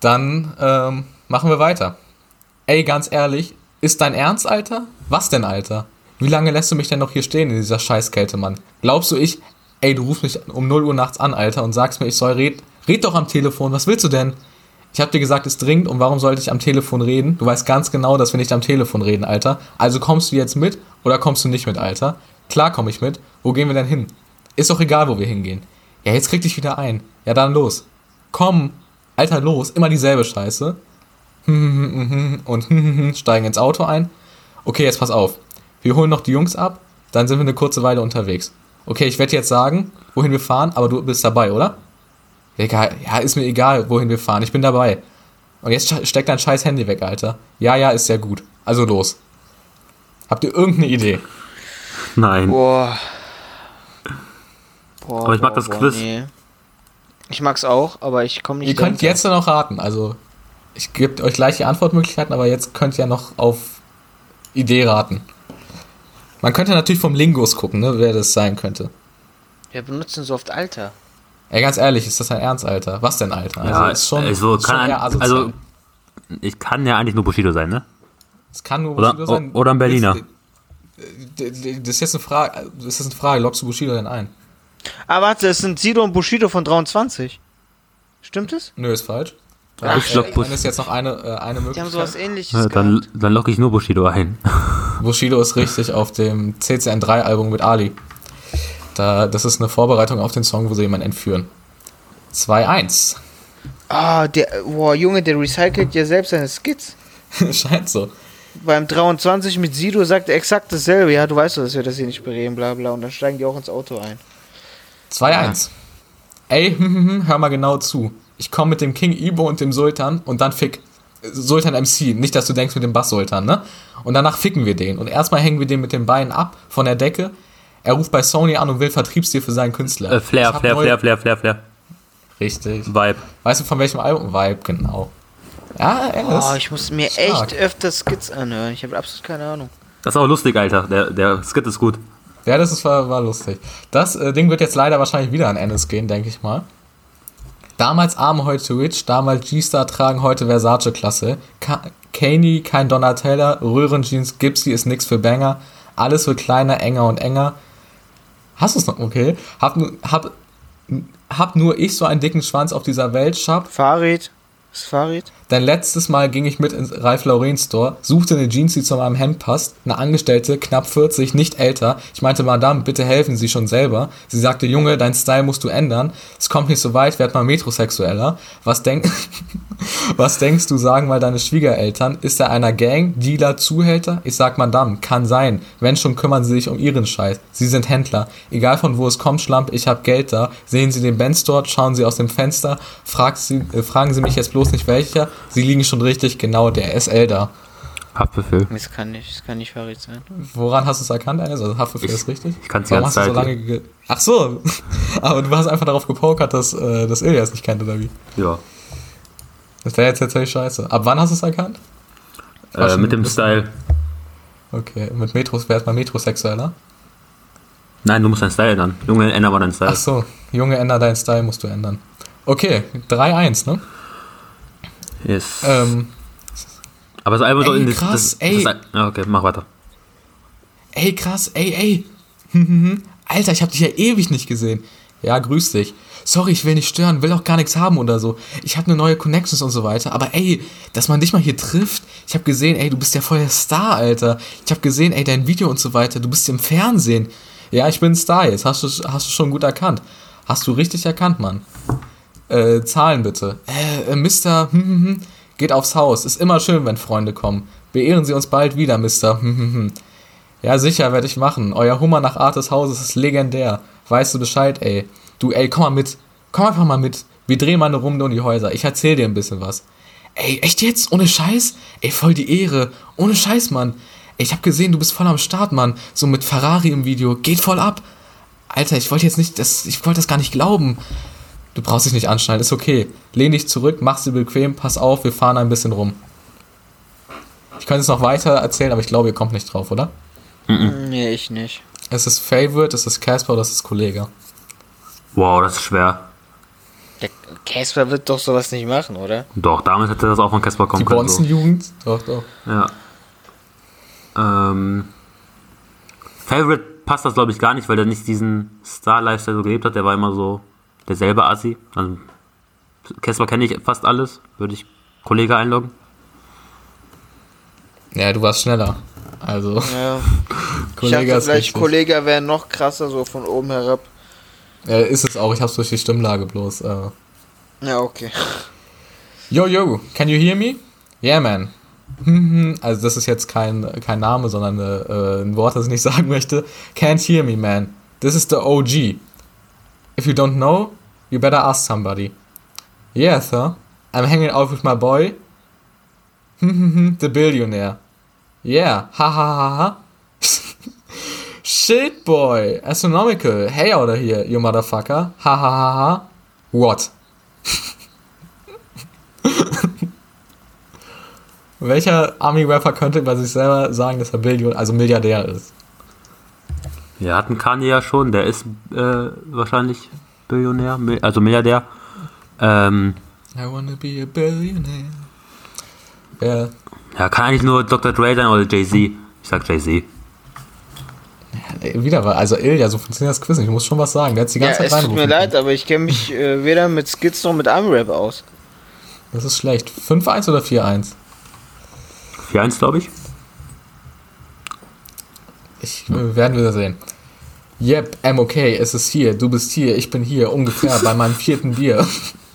B: Dann ähm, machen wir weiter. Ey, ganz ehrlich, ist dein Ernst, Alter? Was denn, Alter? Wie lange lässt du mich denn noch hier stehen in dieser Scheißkälte, Mann? Glaubst du ich, ey, du rufst mich um 0 Uhr nachts an, Alter, und sagst mir, ich soll red, red doch am Telefon, was willst du denn? Ich hab dir gesagt, es dringt und warum sollte ich am Telefon reden? Du weißt ganz genau, dass wir nicht am Telefon reden, Alter. Also kommst du jetzt mit oder kommst du nicht mit, Alter? Klar komm ich mit. Wo gehen wir denn hin? Ist doch egal, wo wir hingehen. Ja, jetzt krieg dich wieder ein. Ja, dann los. Komm, Alter, los. Immer dieselbe Scheiße. Und steigen ins Auto ein. Okay, jetzt pass auf. Wir holen noch die Jungs ab. dann sind wir eine kurze Weile unterwegs. Okay, ich werde jetzt sagen, wohin wir fahren, aber du bist dabei, oder? Egal, ja, ist mir egal, wohin wir fahren, ich bin dabei. Und jetzt sch- steck dein scheiß Handy weg, Alter. Ja, ja, ist sehr gut. Also los. Habt ihr irgendeine Idee?
C: Nein.
A: Boah. Boah,
C: Aber ich mag
A: boah,
C: das
A: boah,
C: Quiz.
A: Nee. Ich mag's auch, aber ich komme nicht
B: Ihr könnt jetzt noch raten. Also, ich gebe euch gleich die Antwortmöglichkeiten, aber jetzt könnt ihr noch auf Idee raten. Man könnte natürlich vom Lingus gucken, ne, wer das sein könnte.
A: Wir benutzen so oft Alter.
B: Ey, ganz ehrlich, ist das ein Ernst, Alter? Was denn, Alter?
C: Ja,
B: ist schon,
C: also,
B: ist schon
C: kann, ein, also ich kann ja eigentlich nur Bushido sein, ne?
B: es kann nur
C: oder-
B: Bushido sein.
C: oder ein Berliner.
B: Jetzt, äh, Das ist jetzt eine Frage, das ist eine Frage, lockst du Bushido denn ein?
A: Ah, warte, es sind Sido und Bushido von 23. Stimmt es?
B: Nö, ist falsch.
A: Ach,
B: ich
C: lock Bus-
B: Dann ist jetzt noch eine, äh, eine
A: Die haben sowas
B: Möglichkeit.
A: ähnliches
C: Ja, dann,
A: gehabt.
C: dann locke ich nur Bushido ein.
B: Bushido ist richtig auf dem CCN3-Album mit Ali. Da, das ist eine Vorbereitung auf den Song, wo sie jemanden entführen. 2-1.
A: Ah, der, boah, Junge, der recycelt ja selbst seine Skits.
B: Scheint so.
A: Beim 23 mit Sido sagt er exakt dasselbe. Ja, du weißt doch, dass wir das hier nicht bereden, bla bla. Und dann steigen die auch ins Auto ein.
B: 2-1. Ey, hm, hm, hm, hör mal genau zu. Ich komme mit dem King Ibo und dem Sultan und dann fick. Sultan MC. Nicht, dass du denkst mit dem Bass-Sultan, ne? Und danach ficken wir den. Und erstmal hängen wir den mit den Beinen ab von der Decke. Er ruft bei Sony an und will Vertriebsdeal für seinen Künstler.
C: Äh, Flair, Flair, Flair, Flair, Flair, Flair.
B: Richtig.
C: Vibe.
B: Weißt du von welchem Album? Vibe, genau. Ja, er
A: Oh, ich muss mir
B: stark.
A: echt öfter Skits anhören. Ich habe absolut keine Ahnung.
C: Das ist auch lustig, Alter. Der, der Skit ist gut.
B: Ja, das ist, war, war lustig. Das äh, Ding wird jetzt leider wahrscheinlich wieder an Ennis gehen, denke ich mal. Damals Arm, heute Rich, damals G-Star tragen, heute Versace-Klasse. Ka Kanye, kein Donatella, Röhrenjeans, Gipsy ist nix für Banger. Alles wird kleiner, enger und enger. Hast du es noch? Okay. Hab, hab, hab nur ich so einen dicken Schwanz auf dieser Welt, Schab.
A: Farid? Ist Farid?
B: Denn letztes Mal ging ich mit ins Ralph Lauren Store, suchte eine Jeans, die zu meinem Hemd passt. Eine Angestellte, knapp 40, nicht älter. Ich meinte, Madame, bitte helfen Sie schon selber. Sie sagte, Junge, dein Style musst du ändern. Es kommt nicht so weit, werd mal metrosexueller. Was denk, was denkst du, sagen mal deine Schwiegereltern? Ist er einer Gang, Dealer, Zuhälter? Ich sag, Madame, kann sein. Wenn schon, kümmern Sie sich um Ihren Scheiß. Sie sind Händler. Egal von wo es kommt, Schlamp, ich hab Geld da. Sehen Sie den Benz dort, schauen Sie aus dem Fenster. Frag Sie, äh, fragen Sie mich jetzt bloß nicht welcher. Sie liegen schon richtig, genau, der SL da.
C: Haftbefehl.
A: Das kann nicht, das kann nicht Farid sein.
B: Woran hast du es erkannt, Eines? Also Haftbefehl
C: Ich-
B: ist richtig?
C: ich ganze
B: hast du so lange ge Ach so, aber du hast einfach darauf gepokert, dass, äh, dass Ilias nicht kennt, oder wie?
C: Ja.
B: Das wäre jetzt tatsächlich scheiße. Ab wann hast du es erkannt?
C: Äh, mit dem Style.
B: Okay, mit Metros wäre mal metrosexueller.
C: Nein, du musst deinen Style ändern. Junge, ändere mal deinen Style.
B: Ach so, Junge, änder deinen Style, musst du ändern. Okay, 3-1, ne?
C: Yes.
B: Ähm,
C: Aber das Album
B: ey,
C: soll in das,
B: krass,
C: das,
B: ey.
C: Das, ja, okay, mach weiter.
B: ey, krass, ey, ey. Alter, ich hab dich ja ewig nicht gesehen. Ja, grüß dich. Sorry, ich will nicht stören, will auch gar nichts haben oder so. Ich habe eine neue Connections und so weiter. Aber ey, dass man dich mal hier trifft. Ich habe gesehen, ey, du bist ja voll der Star, Alter. Ich habe gesehen, ey, dein Video und so weiter. Du bist im Fernsehen. Ja, ich bin ein Star jetzt. Hast du, hast du schon gut erkannt. Hast du richtig erkannt, Mann. Äh, Zahlen bitte. Äh, äh, Mister, hm, hm, hm, geht aufs Haus. Ist immer schön, wenn Freunde kommen. Beehren Sie uns bald wieder, Mister. Hm, hm, hm. Ja, sicher, werde ich machen. Euer Hummer nach Art des Hauses ist legendär. Weißt du Bescheid, ey. Du, ey, komm mal mit. Komm einfach mal mit. Wir drehen mal eine Runde um die Häuser. Ich erzähl dir ein bisschen was. Ey, echt jetzt? Ohne Scheiß? Ey, voll die Ehre. Ohne Scheiß, Mann. Ey, ich hab gesehen, du bist voll am Start, Mann. So mit Ferrari im Video. Geht voll ab. Alter, ich wollte jetzt nicht, das, ich wollte das gar nicht glauben. Du brauchst dich nicht anschneiden, ist okay. Lehn dich zurück, mach's dir bequem, pass auf, wir fahren ein bisschen rum. Ich könnte es noch weiter erzählen, aber ich glaube, ihr kommt nicht drauf, oder?
A: Nee, ich nicht.
B: Es ist Favorite, es ist Casper, das ist Kollege.
C: Wow, das ist schwer.
A: Der Casper wird doch sowas nicht machen, oder?
C: Doch, damals hätte das auch von Casper kommen
B: Die
C: können. So.
B: Bonzen-Jugend? Doch, doch.
C: Ja. Ähm, Favorite passt das, glaube ich, gar nicht, weil der nicht diesen Star-Lifestyle so gelebt hat. Der war immer so derselbe Assi. Also, Casper kenne ich fast alles. Würde ich Kollege einloggen.
B: Ja, du warst schneller. Also,
A: Ja. ich
B: Kollege
A: dachte
B: ist
A: vielleicht,
B: richtig.
A: Kollege wäre noch krasser, so von oben herab.
B: äh, ist es auch, ich hab's durch die Stimmlage bloß. Äh.
A: Ja, okay.
B: Yo, yo, can you hear me? Yeah, man. also das ist jetzt kein, kein Name, sondern äh, ein Wort, das ich nicht sagen möchte. Can't hear me, man. This is the OG. If you don't know, you better ask somebody. Yeah, sir. I'm hanging out with my boy. the billionaire. Yeah, ha ha ha ha. Shit, boy. Astronomical. Hey, out of here, you motherfucker. Ha ha ha ha. What? Welcher Army-Rapper könnte bei sich selber sagen, dass er Billion, also Milliardär ist?
C: Wir hatten Kanye ja schon, der ist äh, wahrscheinlich Billionär, also Milliardär. Ähm,
B: I wanna be a billionaire. Ja,
C: ja, kann eigentlich nur Dr. Dre sein oder Jay-Z. Ich sag Jay-Z.
B: ey, wieder also Ilja, so funktioniert das Quiz nicht. Ich muss schon was sagen. Der hat die
A: Ja,
B: ganze
A: es
B: Zeit
A: tut mir leid, aber ich kenne mich äh, weder mit Skits noch mit Armrap aus.
B: Das ist schlecht. 5-1 oder 4-1?
C: 4-1, glaube ich.
B: Ich äh, werden wir sehen. Yep, I'm okay, es ist hier, du bist hier, ich bin hier, ungefähr bei meinem vierten Bier.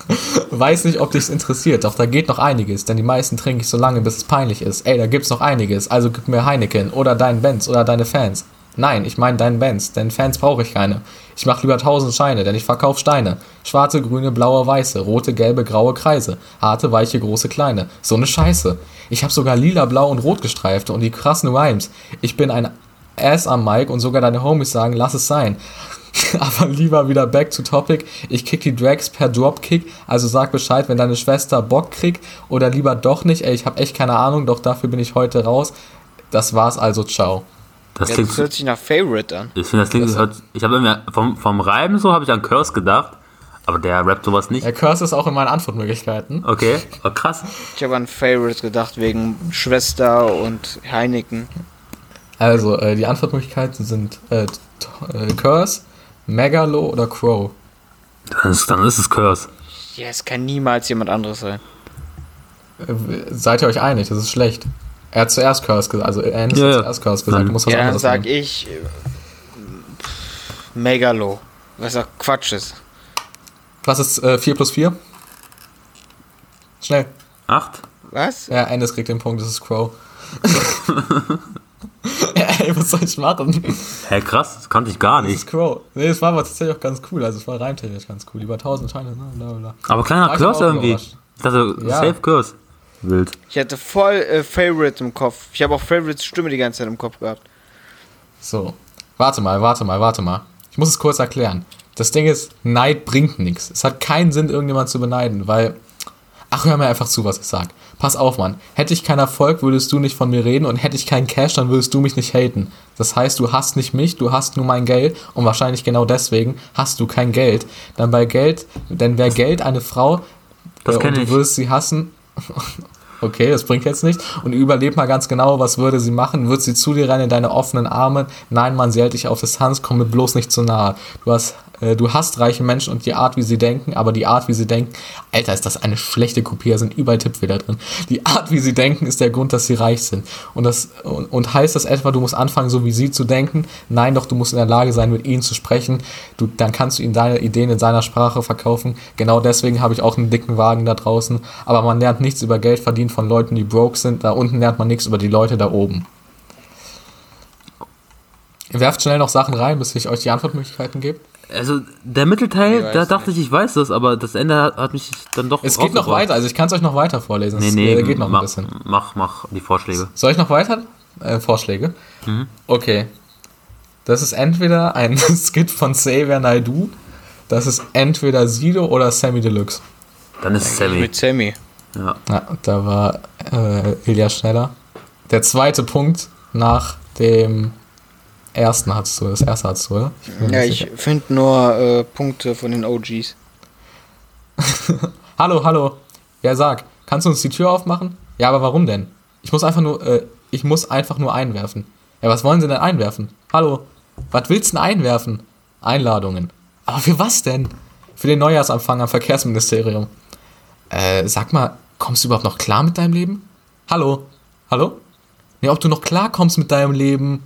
B: Weiß nicht, ob dich's interessiert, doch da geht noch einiges, denn die meisten trinke ich so lange, bis es peinlich ist. Ey, da gibt's noch einiges, also gib mir Heineken oder deinen Benz oder deine Fans. Nein, ich meine deinen Benz, denn Fans brauche ich keine. Ich mache lieber tausend Scheine, denn ich verkauf Steine. Schwarze, grüne, blaue, weiße, rote, gelbe, graue Kreise. Harte, weiche, große, kleine. So ne Scheiße. Ich habe sogar lila, blau und rot gestreifte und die krassen Rhymes. Ich bin ein Ass am Mic und sogar deine Homies sagen, lass es sein. Aber lieber wieder back to topic. Ich kick die Drags per Dropkick, also sag Bescheid, wenn deine Schwester Bock kriegt oder lieber doch nicht. Ey, ich habe echt keine Ahnung, doch dafür bin ich heute raus. Das war's also, ciao.
C: Das
A: Ja,
C: klingt,
A: das hört sich nach Favorite an.
C: ich finde, das klingt, hört, ich habe immer, vom, vom Reiben so habe ich an Curse gedacht, aber der rappt sowas nicht.
B: Der Curse ist auch in meinen Antwortmöglichkeiten.
C: Okay, oh, krass.
A: Ich habe an Favorite gedacht wegen Schwester und Heineken.
B: Also, äh, die Antwortmöglichkeiten sind äh, äh, Curse, Megalo oder Crow.
C: Dann ist, dann ist es Curse.
A: Ja, es kann niemals jemand anderes sein.
B: Äh, seid ihr euch einig? Das ist schlecht. Er hat zuerst Curse gesagt, also er hat
C: Ja,
B: zuerst Curse gesagt.
C: Dann-
B: Du musst was
A: Ja, dann sag
B: nehmen.
A: ich äh, Megalo. Was auch Quatsch ist.
B: Was ist äh, 4 plus 4? Schnell.
C: Acht?
A: Was?
B: Ja, Endes kriegt den Punkt, das ist Crow. ey, was soll ich machen?
C: Hä, krass, das kannte ich gar
B: Das ist
C: nicht.
B: Crow. Nee, das war aber tatsächlich auch ganz cool. Also, es war reimtechnisch ganz cool. Über 1000 Scheine, ne? Bla, bla.
C: Aber kleiner
B: auch
C: irgendwie. dachte,
B: Ja.
C: safe Curse. Wild.
A: Ich hatte voll äh, Favorite im Kopf. Ich habe auch Favorites Stimme die ganze Zeit im Kopf gehabt.
B: So. Warte mal, warte mal, warte mal. Ich muss es kurz erklären. Das Ding ist, Neid bringt nichts. Es hat keinen Sinn, irgendjemand zu beneiden, weil. Ach, hör mir einfach zu, was ich sag. Pass auf, Mann. Hätte ich keinen Erfolg, würdest du nicht von mir reden und hätte ich keinen Cash, dann würdest du mich nicht haten. Das heißt, du hast nicht mich, du hast nur mein Geld und wahrscheinlich genau deswegen hast du kein Geld. Dann bei Geld, denn wäre Geld eine Frau
C: Das
B: äh, und du würdest sie hassen. Okay, das bringt jetzt nichts. Und überleg mal ganz genau, was würde sie machen? Wird sie zu dir rennen in deine offenen Arme? Nein, Mann, sie hält dich auf Distanz, komm mir bloß nicht zu nahe. Du hast, du hast reiche Menschen und die Art, wie sie denken, aber die Art, wie sie denken, Alter, ist das eine schlechte Kopie, da sind überall Tippfehler drin. Die Art, wie sie denken, ist der Grund, dass sie reich sind. Und das, und, und heißt das etwa, du musst anfangen, so wie sie zu denken? Nein, doch, du musst in der Lage sein, mit ihnen zu sprechen. Du, dann kannst du ihnen deine Ideen in seiner Sprache verkaufen. Genau deswegen habe ich auch einen dicken Wagen da draußen. Aber man lernt nichts über Geld verdienen von Leuten, die broke sind. Da unten lernt man nichts über die Leute da oben. Werft schnell noch Sachen rein, bis ich euch die Antwortmöglichkeiten gebe.
C: Also, der Mittelteil,
A: weiß
C: da dachte ich, ich weiß das, aber das Ende hat, mich dann doch.
B: Es geht noch weiter, also ich kann es euch noch weiter vorlesen.
C: Nee,
B: es
C: nee,
B: äh, geht noch
C: mach,
B: ein bisschen.
C: Mach, mach die Vorschläge.
B: Soll ich noch weiter? Äh, Vorschläge?
C: Mhm.
B: Okay. Das ist entweder ein Skit von Xavier Naidoo, das ist entweder Sido oder Sammy Deluxe.
C: Dann ist es Sammy.
A: Mit Sammy.
C: Ja.
B: Ja, da war äh, Ilja schneller. Der zweite Punkt nach dem ersten hattest du, das erste hattest du, oder? mir
A: Ja, ich finde nur äh, Punkte von den OGs.
B: Hallo, hallo. Ja, sag, kannst du uns die Tür aufmachen? Ja, aber warum denn? Ich muss einfach nur, äh, ich muss einfach nur einwerfen. Ja, was wollen Sie denn einwerfen? Hallo, was willst du denn einwerfen? Einladungen. Aber für was denn? Für den Neujahrsempfang am Verkehrsministerium. Äh, sag mal, kommst du überhaupt noch klar mit deinem Leben? Hallo? Hallo? Nee, ob du noch klar kommst mit deinem Leben?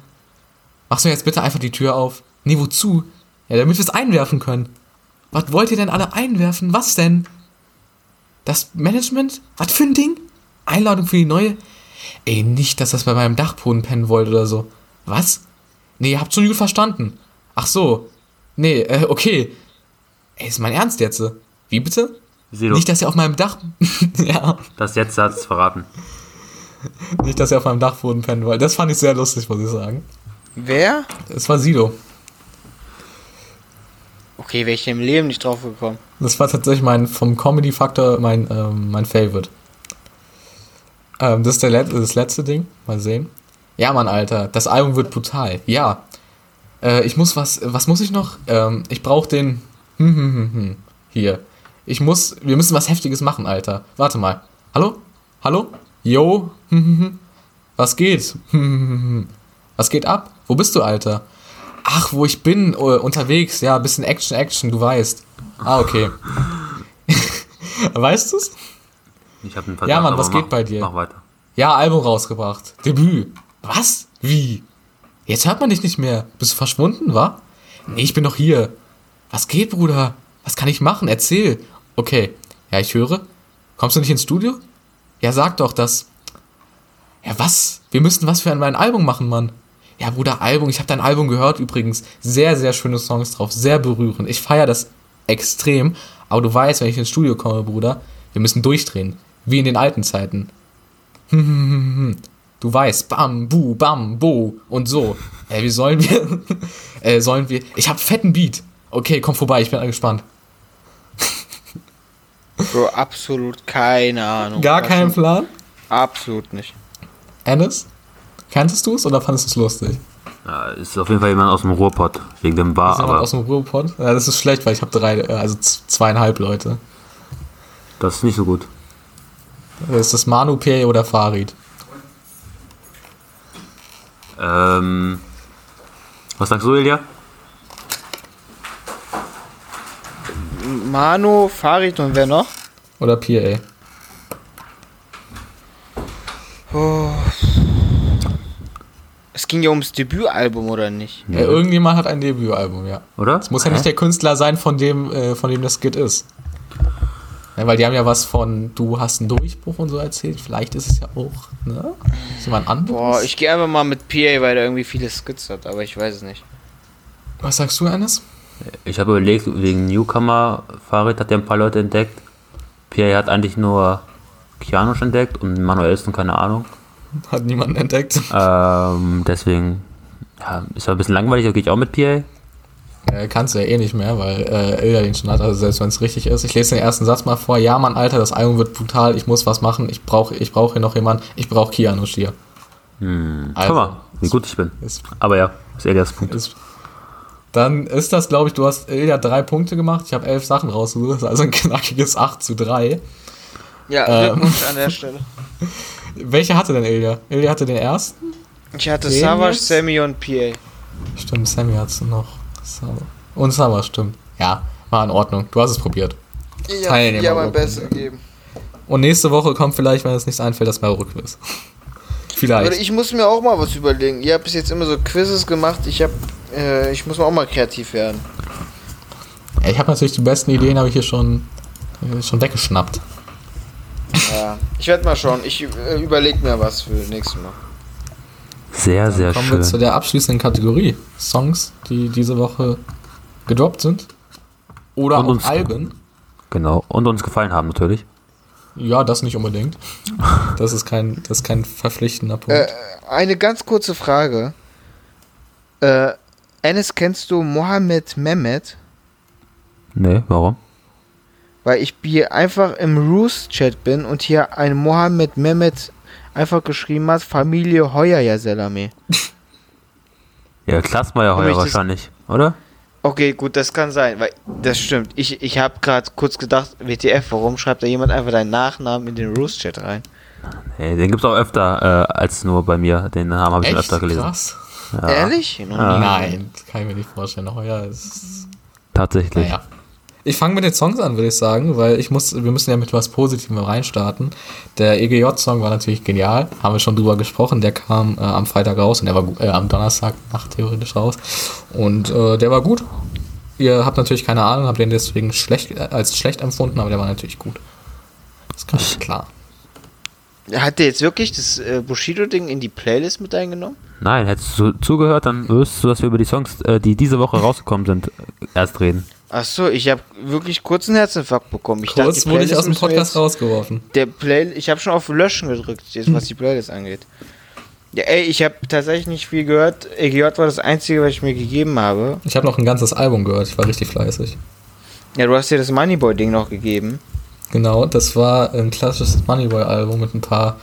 B: Machst du jetzt bitte einfach die Tür auf? Nee, wozu? Ja, damit wir es einwerfen können. Was wollt ihr denn alle einwerfen? Was denn? Das Management? Was für ein Ding? Einladung für die neue? Ey, nicht, dass das bei meinem Dachboden pennen wollt oder so. Was? Nee, ihr habt schon gut verstanden. Ach so. Nee, äh, okay. Ey, ist mein Ernst jetzt? Wie bitte?
C: Sido,
B: Nicht, dass ihr auf meinem Dach. ja.
C: das jetzt hat es verraten.
B: Nicht, dass ihr auf meinem Dachboden pennen wollt. Das fand ich sehr lustig, muss ich sagen.
A: Wer?
B: Es war Sido.
A: Okay, wäre ich im Leben nicht drauf gekommen.
B: Das war tatsächlich mein, vom Comedy-Faktor mein, ähm, mein Favorite. Ähm, das ist der Let das letzte Ding. Mal sehen. Ja, Mann, Alter. Das Album wird brutal. Ja. Äh, ich muss was. Was muss ich noch? Ähm, ich brauche den. Hm, hm, hm, hm. Hier. Ich muss. Wir müssen was Heftiges machen, Alter. Warte mal. Hallo? Hallo? Yo? Hm, hm, hm. Was geht? Hm, hm, hm, hm. Was geht ab? Wo bist du, Alter? Ach, wo ich bin, äh, unterwegs. Ja, bisschen Action, Action, du weißt. Ah, okay. weißt du's?
C: Ich habe einen
B: Ja, Mann, was
C: mach,
B: geht bei dir?
C: Mach weiter.
B: Ja, Album rausgebracht. Debüt. Was? Wie? Jetzt hört man dich nicht mehr. Bist du verschwunden, wa? Nee, ich bin doch hier. Was geht, Bruder? Was kann ich machen? Erzähl. Okay. Ja, ich höre. Kommst du nicht ins Studio? Ja, sag doch das. Ja, was? Wir müssten was für mein Album machen, Mann. Ja, Bruder, Album. Ich habe dein Album gehört übrigens. Sehr, sehr schöne Songs drauf. Sehr berührend. Ich feiere das extrem. Aber du weißt, wenn ich ins Studio komme, Bruder, wir müssen durchdrehen. Wie in den alten Zeiten. Du weißt, bam, bu, bam, bo und so. Äh, wie sollen wir? äh, sollen wir? Ich hab fetten Beat. Okay, komm vorbei, ich bin gespannt.
A: Bro, absolut keine Ahnung.
B: Gar keinen? Plan?
A: Absolut nicht.
B: Ennis? Kanntest du es oder fandest du es lustig?
C: Ja, ist auf jeden Fall jemand aus dem Ruhrpott. Wegen dem Bar,
B: Ist jemand
C: aber
B: aus dem Ruhrpott? Ja, das ist schlecht, weil ich habe drei, äh, also zweieinhalb Leute.
C: das ist nicht so gut.
B: Ist das Manu, P oder Farid?
C: Ähm, was sagst du, Ilja?
A: Manu, Farid und wer noch?
B: Oder PA?
A: Es ging ja ums Debütalbum, oder nicht?
B: Äh, irgendjemand hat ein Debütalbum, ja.
C: Oder?
B: Es muss ja nicht der Künstler sein, von dem, äh, von dem das Skit ist. Ja, weil die haben ja was von, du hast einen Durchbruch und so erzählt. Vielleicht ist es ja auch, ne? Ist jemand anderes?
A: Boah, ich gehe einfach mal mit PA, weil der irgendwie viele Skits hat, aber ich weiß es nicht.
B: Was sagst du, Ennis?
C: Ich habe überlegt, wegen Newcomer, Farid hat ja ein paar Leute entdeckt. Pierre hat eigentlich nur Kianosch entdeckt und Manuelsen, keine Ahnung.
B: Hat niemand entdeckt.
C: Ähm, deswegen, ja, ist ja ein bisschen langweilig, da gehe ich auch mit Pierre.
B: Äh, kannst du ja eh nicht mehr, weil äh, Ilja den schon hat, also selbst wenn es richtig ist. Ich lese den ersten Satz mal vor. Ja, Mann, Alter, das Album wird brutal. Ich muss was machen. Ich brauche ich brauch hier noch jemanden. Ich brauche Keanu Stier.
C: Hm.
B: Also,
C: Guck mal, wie gut ich bin.
B: Ist,
C: Aber ja, ist Elias Punkt.
B: ist, dann ist das, glaube ich, du hast Ilja drei Punkte gemacht. Ich habe elf Sachen rausgesucht. Also ein knackiges 8 zu 3.
A: Ja,
B: Ähm.
A: Glückwunsch an der Stelle.
B: Welche hatte denn Ilja? Ilja hatte den ersten?
A: Ich hatte
B: Den jetzt?
A: Sammy und PA.
B: Stimmt, Sammy hat's noch. Summer. Und Summer, stimmt. Ja, war in Ordnung. Du hast es probiert.
A: Ich habe mein Bestes gegeben.
B: Und nächste Woche kommt vielleicht, wenn es nichts einfällt, das Mehrrückquiz.
A: Oder
B: vielleicht.
A: ich muss mir auch mal was überlegen. Ihr habt bis jetzt immer so Quizzes gemacht. Ich hab, äh, ich muss mal auch mal kreativ werden.
B: Ja, ich habe natürlich die besten Ideen, habe ich hier schon, äh, schon weggeschnappt.
A: Ja, ich werde mal schauen. Ich äh, überlege mir was für nächstes Mal.
C: Sehr, sehr
B: Kommen wir zu
C: schön.
B: der abschließenden Kategorie. Songs, die diese Woche gedroppt sind. Oder
C: Und
B: auch
C: uns-
B: Alben.
C: Genau. Und uns gefallen haben natürlich.
B: Ja, das nicht unbedingt. Das ist kein, das ist kein verpflichtender Punkt.
A: Äh, eine ganz kurze Frage. Äh, Enes, kennst du Mohammed Mehmet?
C: Nee, warum?
A: Weil ich hier einfach im Roost-Chat bin und hier ein Mohammed Mehmet einfach geschrieben hat, Familie Heuer ja Selame.
C: Ja, Klassmeier heuer wahrscheinlich, oder?
A: Okay, gut, das kann sein, weil das stimmt. Ich, ich habe gerade kurz gedacht, WTF, warum schreibt da jemand einfach deinen Nachnamen in den Roost-Chat rein?
C: Hey, den gibt's auch öfter äh, als nur bei mir. Den Namen habe ich schon öfter gelesen.
B: krass?
C: Ja,
A: Ehrlich?
C: Ja.
B: Nein, kann ich mir nicht vorstellen. Heuer ist
C: Tatsächlich.
B: Naja. Ich fange mit den Songs an, würde ich sagen, weil ich muss, wir müssen ja mit was Positivem reinstarten. Der EGJ-Song war natürlich genial, haben wir schon drüber gesprochen. Der kam äh, am Freitag raus und der war äh, am Donnerstag Nacht theoretisch raus. Und äh, der war gut. Ihr habt natürlich keine Ahnung, habt den deswegen schlecht, äh, als schlecht empfunden, aber der war natürlich gut. Das ist ganz klar.
A: Hat der jetzt wirklich das äh, Bushido-Ding in die Playlist mit eingenommen?
C: Nein, hättest du zugehört, dann wüsstest du, dass wir über die Songs, äh, die diese Woche rausgekommen sind, erst reden.
A: Ach so, ich habe wirklich kurz einen Herzinfarkt bekommen. Ich
B: Kurz
A: die
B: wurde ich aus dem Podcast rausgeworfen.
A: Der Play ich habe schon auf Löschen gedrückt, jetzt was die Playlist angeht. Ja, ey, ich habe tatsächlich nicht viel gehört. EGJ war das Einzige, was ich mir gegeben habe.
B: Ich habe noch ein ganzes Album gehört, ich war richtig fleißig.
A: Ja, du hast dir das Moneyboy-Ding noch gegeben.
B: Genau, das war ein klassisches Moneyboy-Album mit ein paar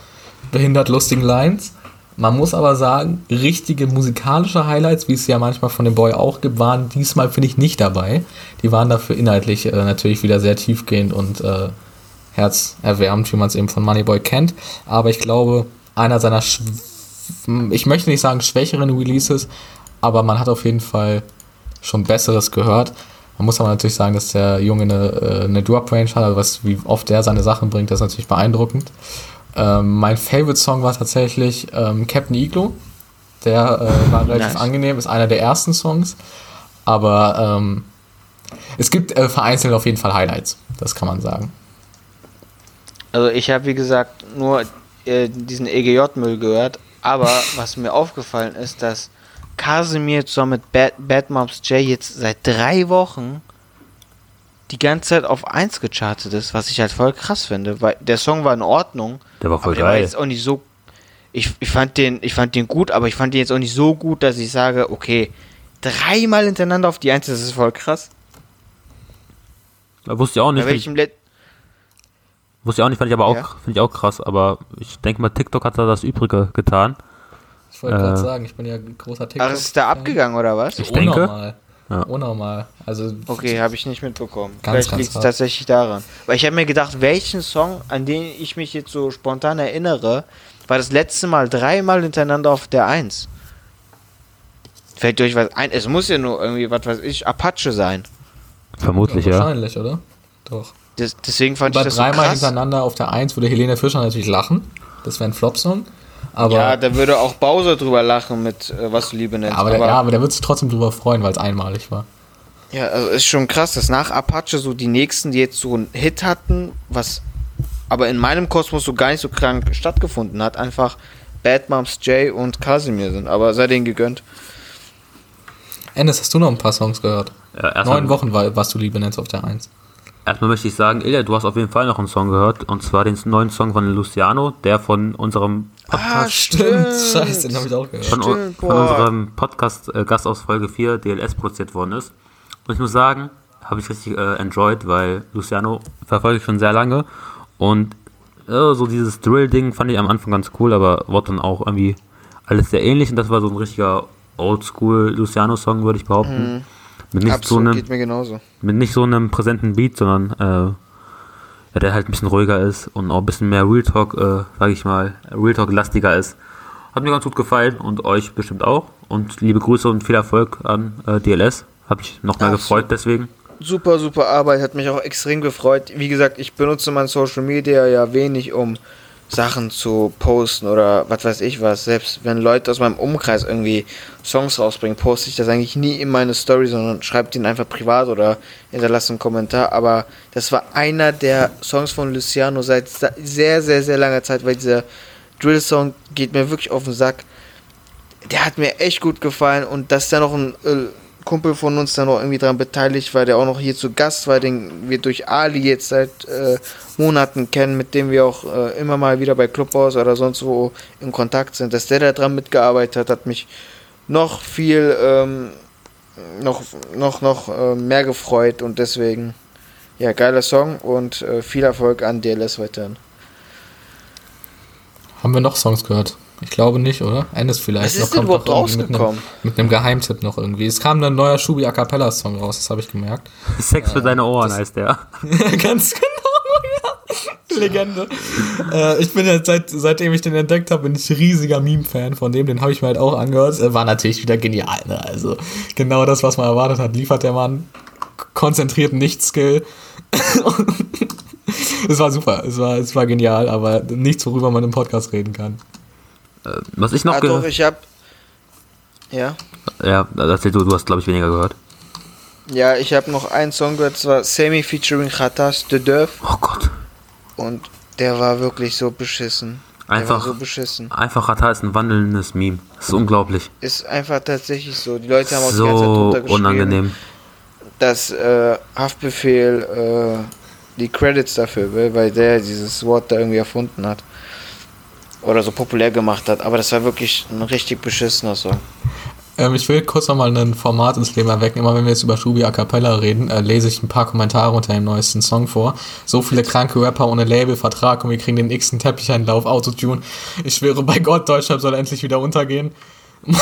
B: behindert lustigen Lines. Man muss aber sagen, richtige musikalische Highlights, wie es ja manchmal von dem Boy auch gibt, waren diesmal, finde ich, nicht dabei. Die waren dafür inhaltlich äh, natürlich wieder sehr tiefgehend und äh, herzerwärmend, wie man es eben von Moneyboy kennt. Aber ich glaube, einer seiner, schw- ich möchte nicht sagen schwächeren Releases, aber man hat auf jeden Fall schon Besseres gehört. Man muss aber natürlich sagen, dass der Junge eine, äh, eine Drop-Range hat, also was, wie oft der seine Sachen bringt, das ist natürlich beeindruckend. Ähm, mein Favorite-Song war tatsächlich ähm, Captain Iglo. Der äh, war relativ
A: Nice.
B: angenehm, ist einer der ersten Songs. Aber ähm, es gibt äh, vereinzelt auf jeden Fall Highlights, das kann man sagen.
A: Also ich habe, wie gesagt, nur äh, diesen EGJ-Müll gehört. Aber was mir aufgefallen ist, dass Casimir zusammen mit Bad, Bad Moms J jetzt seit drei Wochen die ganze Zeit auf 1 gechartet ist, was ich halt voll krass finde, weil der Song war in Ordnung.
C: Der war voll
A: aber der war
C: geil.
A: jetzt auch nicht so. Ich, ich, fand den, ich fand den gut, aber ich fand den jetzt auch nicht so gut, dass ich sage, okay, dreimal hintereinander auf die 1, das ist voll krass.
C: Da wusste ich auch nicht.
A: Bei
C: Find ich,
A: welchem Let
C: wusste ich auch nicht, fand ich aber auch,
A: Ja.
C: finde ich auch krass. Aber ich denke mal, TikTok hat da das Übrige getan.
B: Ich wollte
C: Äh,
B: gerade sagen, ich bin ja ein großer TikTok.
A: Ach, ist da abgegangen oder was?
C: Ich denke.
B: Unnormal.
C: Ja.
B: Unnormal. Also,
A: Okay, habe ich nicht mitbekommen.
B: Ganz,
A: Vielleicht liegt es tatsächlich daran. Weil ich habe mir gedacht, welchen Song, an den ich mich jetzt so spontan erinnere, war das letzte Mal dreimal hintereinander auf der 1. Fällt euch was ein? Es muss ja nur irgendwie, was weiß ich, Apache sein.
C: Vermutlich, ja.
B: wahrscheinlich, oder? Doch.
A: Das, deswegen fand
B: Bei
A: ich das so
B: dreimal
A: krass.
B: hintereinander auf der 1 würde Helene Fischer natürlich lachen. Das wäre ein Flop-Song. Aber,
A: Ja, da würde auch Bowser drüber lachen mit äh, was du Liebe nennst.
B: aber, der, ja, aber der wird sich trotzdem drüber freuen, weil es einmalig war.
A: Ja, also ist schon krass, dass nach Apache so die nächsten, die jetzt so einen Hit hatten, was aber in meinem Kosmos so gar nicht so krank stattgefunden hat, einfach Bad Moms J und Casimir sind. Aber sei denen gegönnt.
B: Ennis, hast du noch ein paar Songs gehört?
C: ja
B: Neun Wochen, war, was du Liebe nennst auf der 1.
C: erstmal möchte ich sagen, Ilja, du hast auf jeden Fall noch einen Song gehört. Und zwar den neuen Song von Luciano, der von unserem
A: Ah,
B: Scheiße, den habe ich auch gehört.
C: von,
A: Stimmt,
C: von unserem Podcast äh, Gast aus Folge 4 DLS produziert worden ist. Und ich muss sagen, habe ich richtig äh, enjoyed, weil Luciano verfolge ich schon sehr lange und äh, so dieses Drill-Ding fand ich am Anfang ganz cool, aber wurde dann auch irgendwie alles sehr ähnlich und das war so ein richtiger Oldschool Luciano-Song, würde ich behaupten. Mit nicht so
A: Absolut,
C: einem
A: geht mir genauso.
C: mit nicht so einem präsenten Beat, sondern äh, ja, der halt ein bisschen ruhiger ist und auch ein bisschen mehr Real Talk, äh, sag ich mal, Real Talk lastiger ist. Hat mir ganz gut gefallen und euch bestimmt auch. Und liebe Grüße und viel Erfolg an äh, DLS. Hab mich noch mehr
A: Absolut.
C: gefreut deswegen.
A: Super, super Arbeit, hat mich auch extrem gefreut. Wie gesagt, ich benutze mein Social Media ja wenig, um Sachen zu posten oder was weiß ich was. Selbst wenn Leute aus meinem Umkreis irgendwie Songs rausbringen, poste ich das eigentlich nie in meine Story, sondern schreibe den einfach privat oder hinterlasse einen Kommentar. Aber das war einer der Songs von Luciano seit sehr, sehr, sehr langer Zeit, weil dieser Drill-Song geht mir wirklich auf den Sack. Der hat mir echt gut gefallen und dass da noch ein äh, Kumpel von uns da noch irgendwie dran beteiligt war, der auch noch hier zu Gast war, den wir durch Ali jetzt seit äh, Monaten kennen, mit dem wir auch äh, immer mal wieder bei Clubhouse oder sonst wo in Kontakt sind, dass der da dran mitgearbeitet hat, hat mich noch viel, ähm, noch, noch, noch äh, mehr gefreut und deswegen, ja, geiler Song und äh, viel Erfolg an DLS weiterhin.
B: Haben wir noch Songs gehört? Ich glaube nicht, oder? Ennis vielleicht.
A: Was ist
B: Noch
A: denn
B: kommt
A: überhaupt
B: noch irgendwie mit einem,
A: rausgekommen?
B: mit einem Geheimtipp noch irgendwie. Es kam ein neuer Schubi A Cappella Song raus, das habe ich gemerkt.
C: Sex für deine Ohren heißt der.
B: Ganz genau, ja. Legende. äh, ich bin jetzt seit, seitdem ich den entdeckt habe, bin ich riesiger Meme-Fan von dem. Den habe ich mir halt auch angehört. Äh, War natürlich wieder genial. Ne? Also genau das, was man erwartet hat, liefert der Mann. K- Konzentrierten Nicht-Skill. es war super. Es war, es war genial, aber nichts, worüber man im Podcast reden kann.
C: Äh, was ich noch
A: Ah, doch,
C: gehört
A: ich hab. Ja.
C: Ja, erzähl du, du hast glaube ich weniger gehört.
A: Ja, ich habe noch einen Song gehört, das war Semi featuring Khatas de Deuf
C: Oh Gott.
A: und der war wirklich so beschissen.
C: Einfach,
A: so beschissen.
C: einfach Rata ist ein wandelndes Meme. Das ist unglaublich.
A: Ist einfach tatsächlich so. Die Leute haben auch die ganze Zeit
C: So unangenehm.
A: dass äh, Haftbefehl äh, die Credits dafür will, weil der dieses Wort da irgendwie erfunden hat. Oder so populär gemacht hat. Aber das war wirklich ein richtig beschissener Song.
B: Ähm, ich will kurz nochmal ein Format ins Leben erwecken. Immer wenn wir jetzt über Shubi A Cappella reden, äh, lese ich ein paar Kommentare unter dem neuesten Song vor. So viele kranke Rapper ohne Label, Vertrag und wir kriegen den x-ten Teppicheinlauf, Autotune. Ich schwöre bei Gott, Deutschland soll endlich wieder untergehen.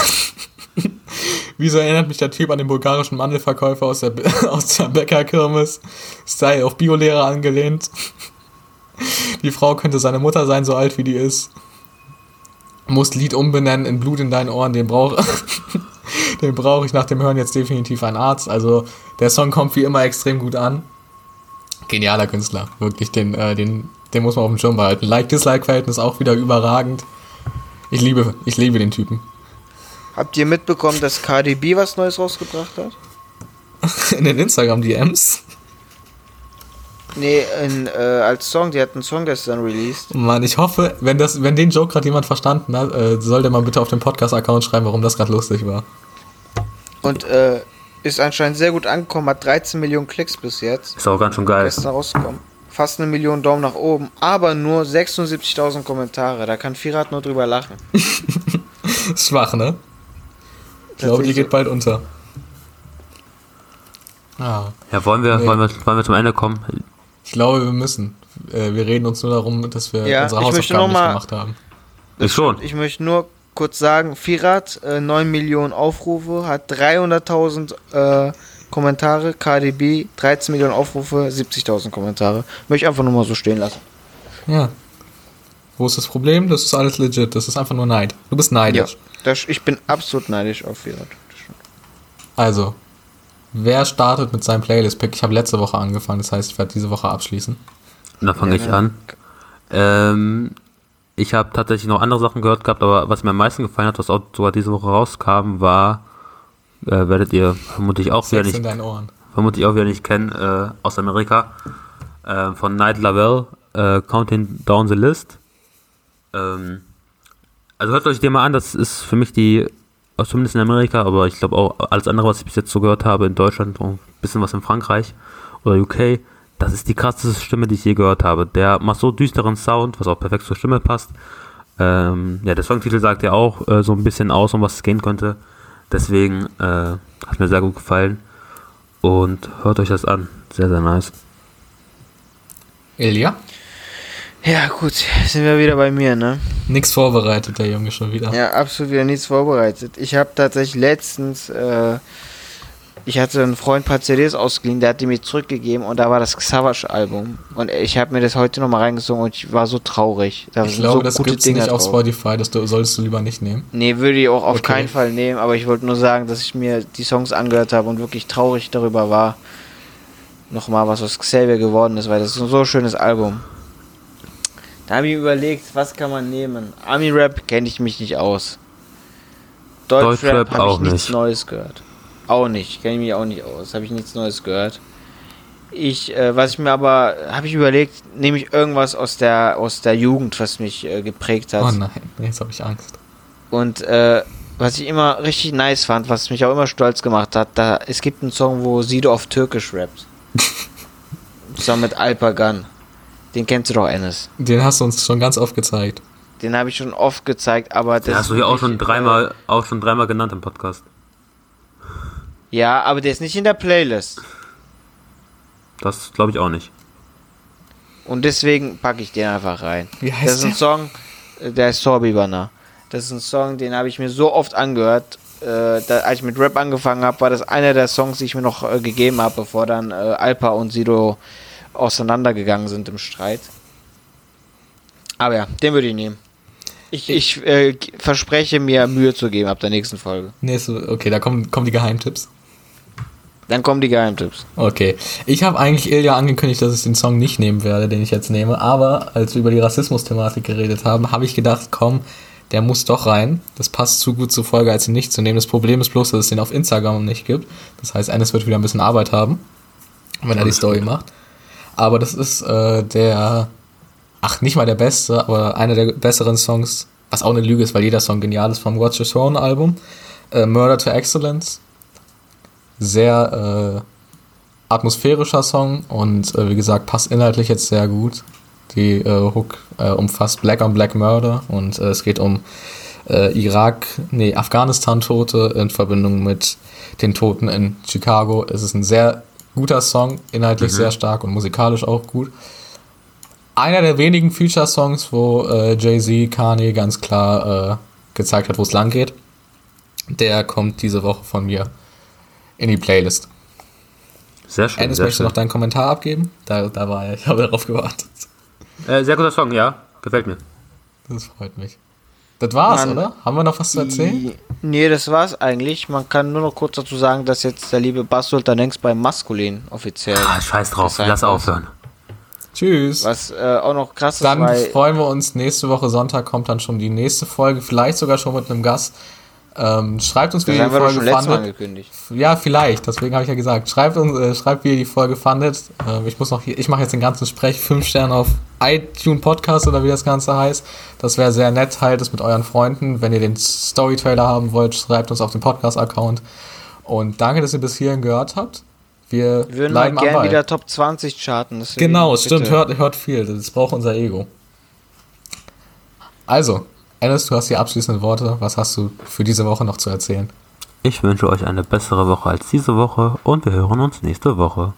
B: Wieso erinnert mich der Typ an den bulgarischen Mandelverkäufer aus der, aus der Bäckerkirmes? Style auf Biolehrer angelehnt. Die Frau könnte seine Mutter sein, so alt wie die ist. Muss Lied umbenennen in Blut in deinen Ohren, den brauche den brauche ich nach dem Hören jetzt definitiv einen Arzt. Also der Song kommt wie immer extrem gut an. Genialer Künstler, wirklich, den, äh, den, den muss man auf dem Schirm behalten. Like-Dislike-Verhältnis auch wieder überragend. Ich liebe, ich liebe den Typen.
A: Habt ihr mitbekommen, dass KDB was Neues rausgebracht hat?
B: In den Instagram-DMs.
A: Nee, in, äh, als Song, die hat einen Song gestern released.
B: Mann, ich hoffe, wenn, das, wenn den Joke gerade jemand verstanden hat, äh, soll der mal bitte auf dem Podcast-Account schreiben, warum das gerade lustig war.
A: Und äh, ist anscheinend sehr gut angekommen, hat 13 Millionen Klicks bis jetzt.
C: Ist auch ganz schön geil.
A: Gestern rausgekommen. Fast eine Million Daumen nach oben, aber nur 76.000 Kommentare. Da kann Firat nur drüber lachen.
B: Schwach, ne? Ich glaube, die geht bald unter. Ah,
C: Ja, wollen wir,
B: Nee.
C: wollen wir, wollen wir zum Ende kommen?
B: Ich glaube, wir müssen. Äh, wir reden uns nur darum, dass wir
A: Ja,
B: unsere Hausaufgaben nicht
A: mal-
B: gemacht haben.
C: Ich schon.
A: Ich möchte nur kurz sagen, Firat, äh, 9 Millionen Aufrufe, hat 300.000 äh, Kommentare, KDB, 13 Millionen Aufrufe, 70.000 Kommentare. Möchte ich einfach nur mal so stehen lassen.
B: Ja. Wo ist das Problem? Das ist alles legit. Das ist einfach nur Neid. Du bist
A: Ja,
B: neidisch.
A: das, ich bin absolut neidisch auf Firat.
B: Also, wer startet mit seinem Playlist-Pick? Ich habe letzte Woche angefangen, das heißt, ich werde diese Woche abschließen.
C: Da fange
A: Ja,
C: ich
A: ne?
C: an. Ähm, ich habe tatsächlich noch andere Sachen gehört gehabt, aber was mir am meisten gefallen hat, was auch sogar diese Woche rauskam, war, äh, werdet ihr vermutlich auch wieder
B: Sex
C: nicht, vermutlich auch wieder nicht kennen, äh, aus Amerika, äh, von Night Lavelle, äh, Counting Down the List. Ähm, also hört euch den mal an, das ist für mich die, zumindest in Amerika, aber ich glaube auch alles andere, was ich bis jetzt so gehört habe, in Deutschland und ein bisschen was in Frankreich oder UK, das ist die krasseste Stimme, die ich je gehört habe. Der macht so düsteren Sound, was auch perfekt zur Stimme passt. Ähm, ja, der Songtitel sagt ja auch äh, so ein bisschen aus, um was es gehen könnte. Deswegen äh, hat mir sehr gut gefallen. Und hört euch das an. Sehr, sehr nice.
B: Ilja?
A: Ja, gut, sind wir wieder bei mir, ne?
B: Nix vorbereitet, der Junge schon wieder.
A: Ja, absolut wieder nichts vorbereitet. Ich habe tatsächlich letztens, äh, ich hatte einen Freund ein paar CDs ausgeliehen, der hat die mir zurückgegeben und da war das Savage-Album. Und ich habe mir das heute nochmal reingesungen und ich war so traurig. Da
B: Ich glaube,
A: so
B: das
A: Dinger
B: nicht auf
A: drauf.
B: Spotify, das du, solltest du lieber nicht nehmen.
A: Nee, würde ich auch auf
B: Okay.
A: keinen Fall nehmen, aber ich wollte nur sagen, dass ich mir die Songs angehört habe und wirklich traurig darüber war. Nochmal was aus Xavier geworden ist, weil das ist ein so schönes Album. Da habe ich überlegt, was kann man nehmen? Army Rap kenne ich mich nicht aus. Deutschrap
C: Deutschrap
A: habe ich nichts
C: nicht.
A: Neues gehört. Auch nicht, kenne ich mich auch nicht aus. Habe ich nichts Neues gehört. Ich, äh, was ich mir aber, habe ich überlegt, nehme ich irgendwas aus der aus der Jugend, was mich äh, geprägt hat.
B: Oh nein, jetzt habe ich Angst.
A: Und äh, was ich immer richtig nice fand, was mich auch immer stolz gemacht hat, da es gibt einen Song, wo Sido auf Türkisch rappt. Zusammen mit Alpagan. Den kennst du doch, Ennis.
B: Den hast du uns schon ganz oft gezeigt.
A: Den habe ich schon oft gezeigt, aber
C: Den
A: das
C: hast du
A: ist
C: hier auch schon dreimal, auch schon dreimal genannt im Podcast.
A: Ja, aber der ist nicht in der Playlist.
C: Das glaube ich auch nicht.
A: Und deswegen packe ich den einfach rein.
B: Wie
A: Das
B: heißt
A: ist ein
B: der?
A: Song, äh, der ist Sorbibana. Das ist ein Song, den habe ich mir so oft angehört. Äh, da, als ich mit Rap angefangen habe, war das einer der Songs, die ich mir noch äh, gegeben habe, bevor dann äh, Alpa und Sido auseinandergegangen sind im Streit. Aber ja, den würde ich nehmen. Ich, ich äh, verspreche mir Mühe zu geben ab der nächsten Folge.
B: Nächste, okay, da kommen, kommen die Geheimtipps.
A: Dann kommen die Geheimtipps.
B: Okay. Ich habe eigentlich Ilja angekündigt, dass ich den Song nicht nehmen werde, den ich jetzt nehme. Aber als wir über die Rassismus-Thematik geredet haben, habe ich gedacht, komm, der muss doch rein. Das passt zu gut zur Folge, als ihn nicht zu nehmen. Das Problem ist bloß, dass es den auf Instagram nicht gibt. Das heißt, Ennis wird wieder ein bisschen Arbeit haben, wenn er die Story macht. Aber das ist äh, der ach, nicht mal der beste, aber einer der besseren Songs, was auch eine Lüge ist, weil jeder Song genial ist, vom Watch Your Throne Album. Äh, Murder to Excellence. Sehr äh, atmosphärischer Song und äh, wie gesagt, passt inhaltlich jetzt sehr gut. Die äh, Hook äh, umfasst Black on Black Murder und es geht um Irak, nee, Afghanistan-Tote in Verbindung mit den Toten in Chicago. Es ist ein sehr guter Song, inhaltlich sehr stark und musikalisch auch gut. Einer der wenigen Feature-Songs, wo äh, Jay-Z, Kanye ganz klar äh, gezeigt hat, wo es lang geht. Der kommt diese Woche von mir in die Playlist.
C: Sehr schön.
B: Ennis, möchtest du noch deinen Kommentar abgeben? Da, da war er, ich habe darauf gewartet.
C: Äh, sehr guter Song, ja. Gefällt mir.
B: Das freut mich. Das war's,
A: Mann.
B: oder? Haben wir noch was zu erzählen?
A: Nee, das war's eigentlich. Man kann nur noch kurz dazu sagen, dass jetzt der liebe Bass Sultanengs beim Maskulin offiziell.
C: Ah, scheiß drauf. Lass aufhören.
B: Tschüss.
A: Was äh, auch noch krass ist,
B: Dann
A: weil
B: freuen wir uns, nächste Woche Sonntag kommt dann schon die nächste Folge, vielleicht sogar schon mit einem Gast. Ähm, schreibt uns, wie
A: das
B: ihr die Folge fandet.
A: angekündigt.
B: Ja, vielleicht, deswegen habe ich ja gesagt. Schreibt uns, äh, schreibt, wie ihr die Folge fandet. Ähm, ich muss noch hier, ich mache jetzt den ganzen Sprech, 5 Sterne auf iTunes Podcast oder wie das Ganze heißt. Das wäre sehr nett, teilt es mit euren Freunden. Wenn ihr den Story-Trailer haben wollt, schreibt uns auf den Podcast-Account. Und danke, dass ihr bis hierhin gehört habt. Wir,
A: Wir würden mal
B: bleiben am
A: gern
B: Ball.
A: wieder Top 20 charten. deswegen
B: Genau,
A: bitte.
B: stimmt, hört, hört viel. Das braucht unser Ego. Also, Alice, du hast die abschließenden Worte. Was hast du für diese Woche noch zu erzählen?
C: Ich wünsche euch eine bessere Woche als diese Woche und wir hören uns nächste Woche.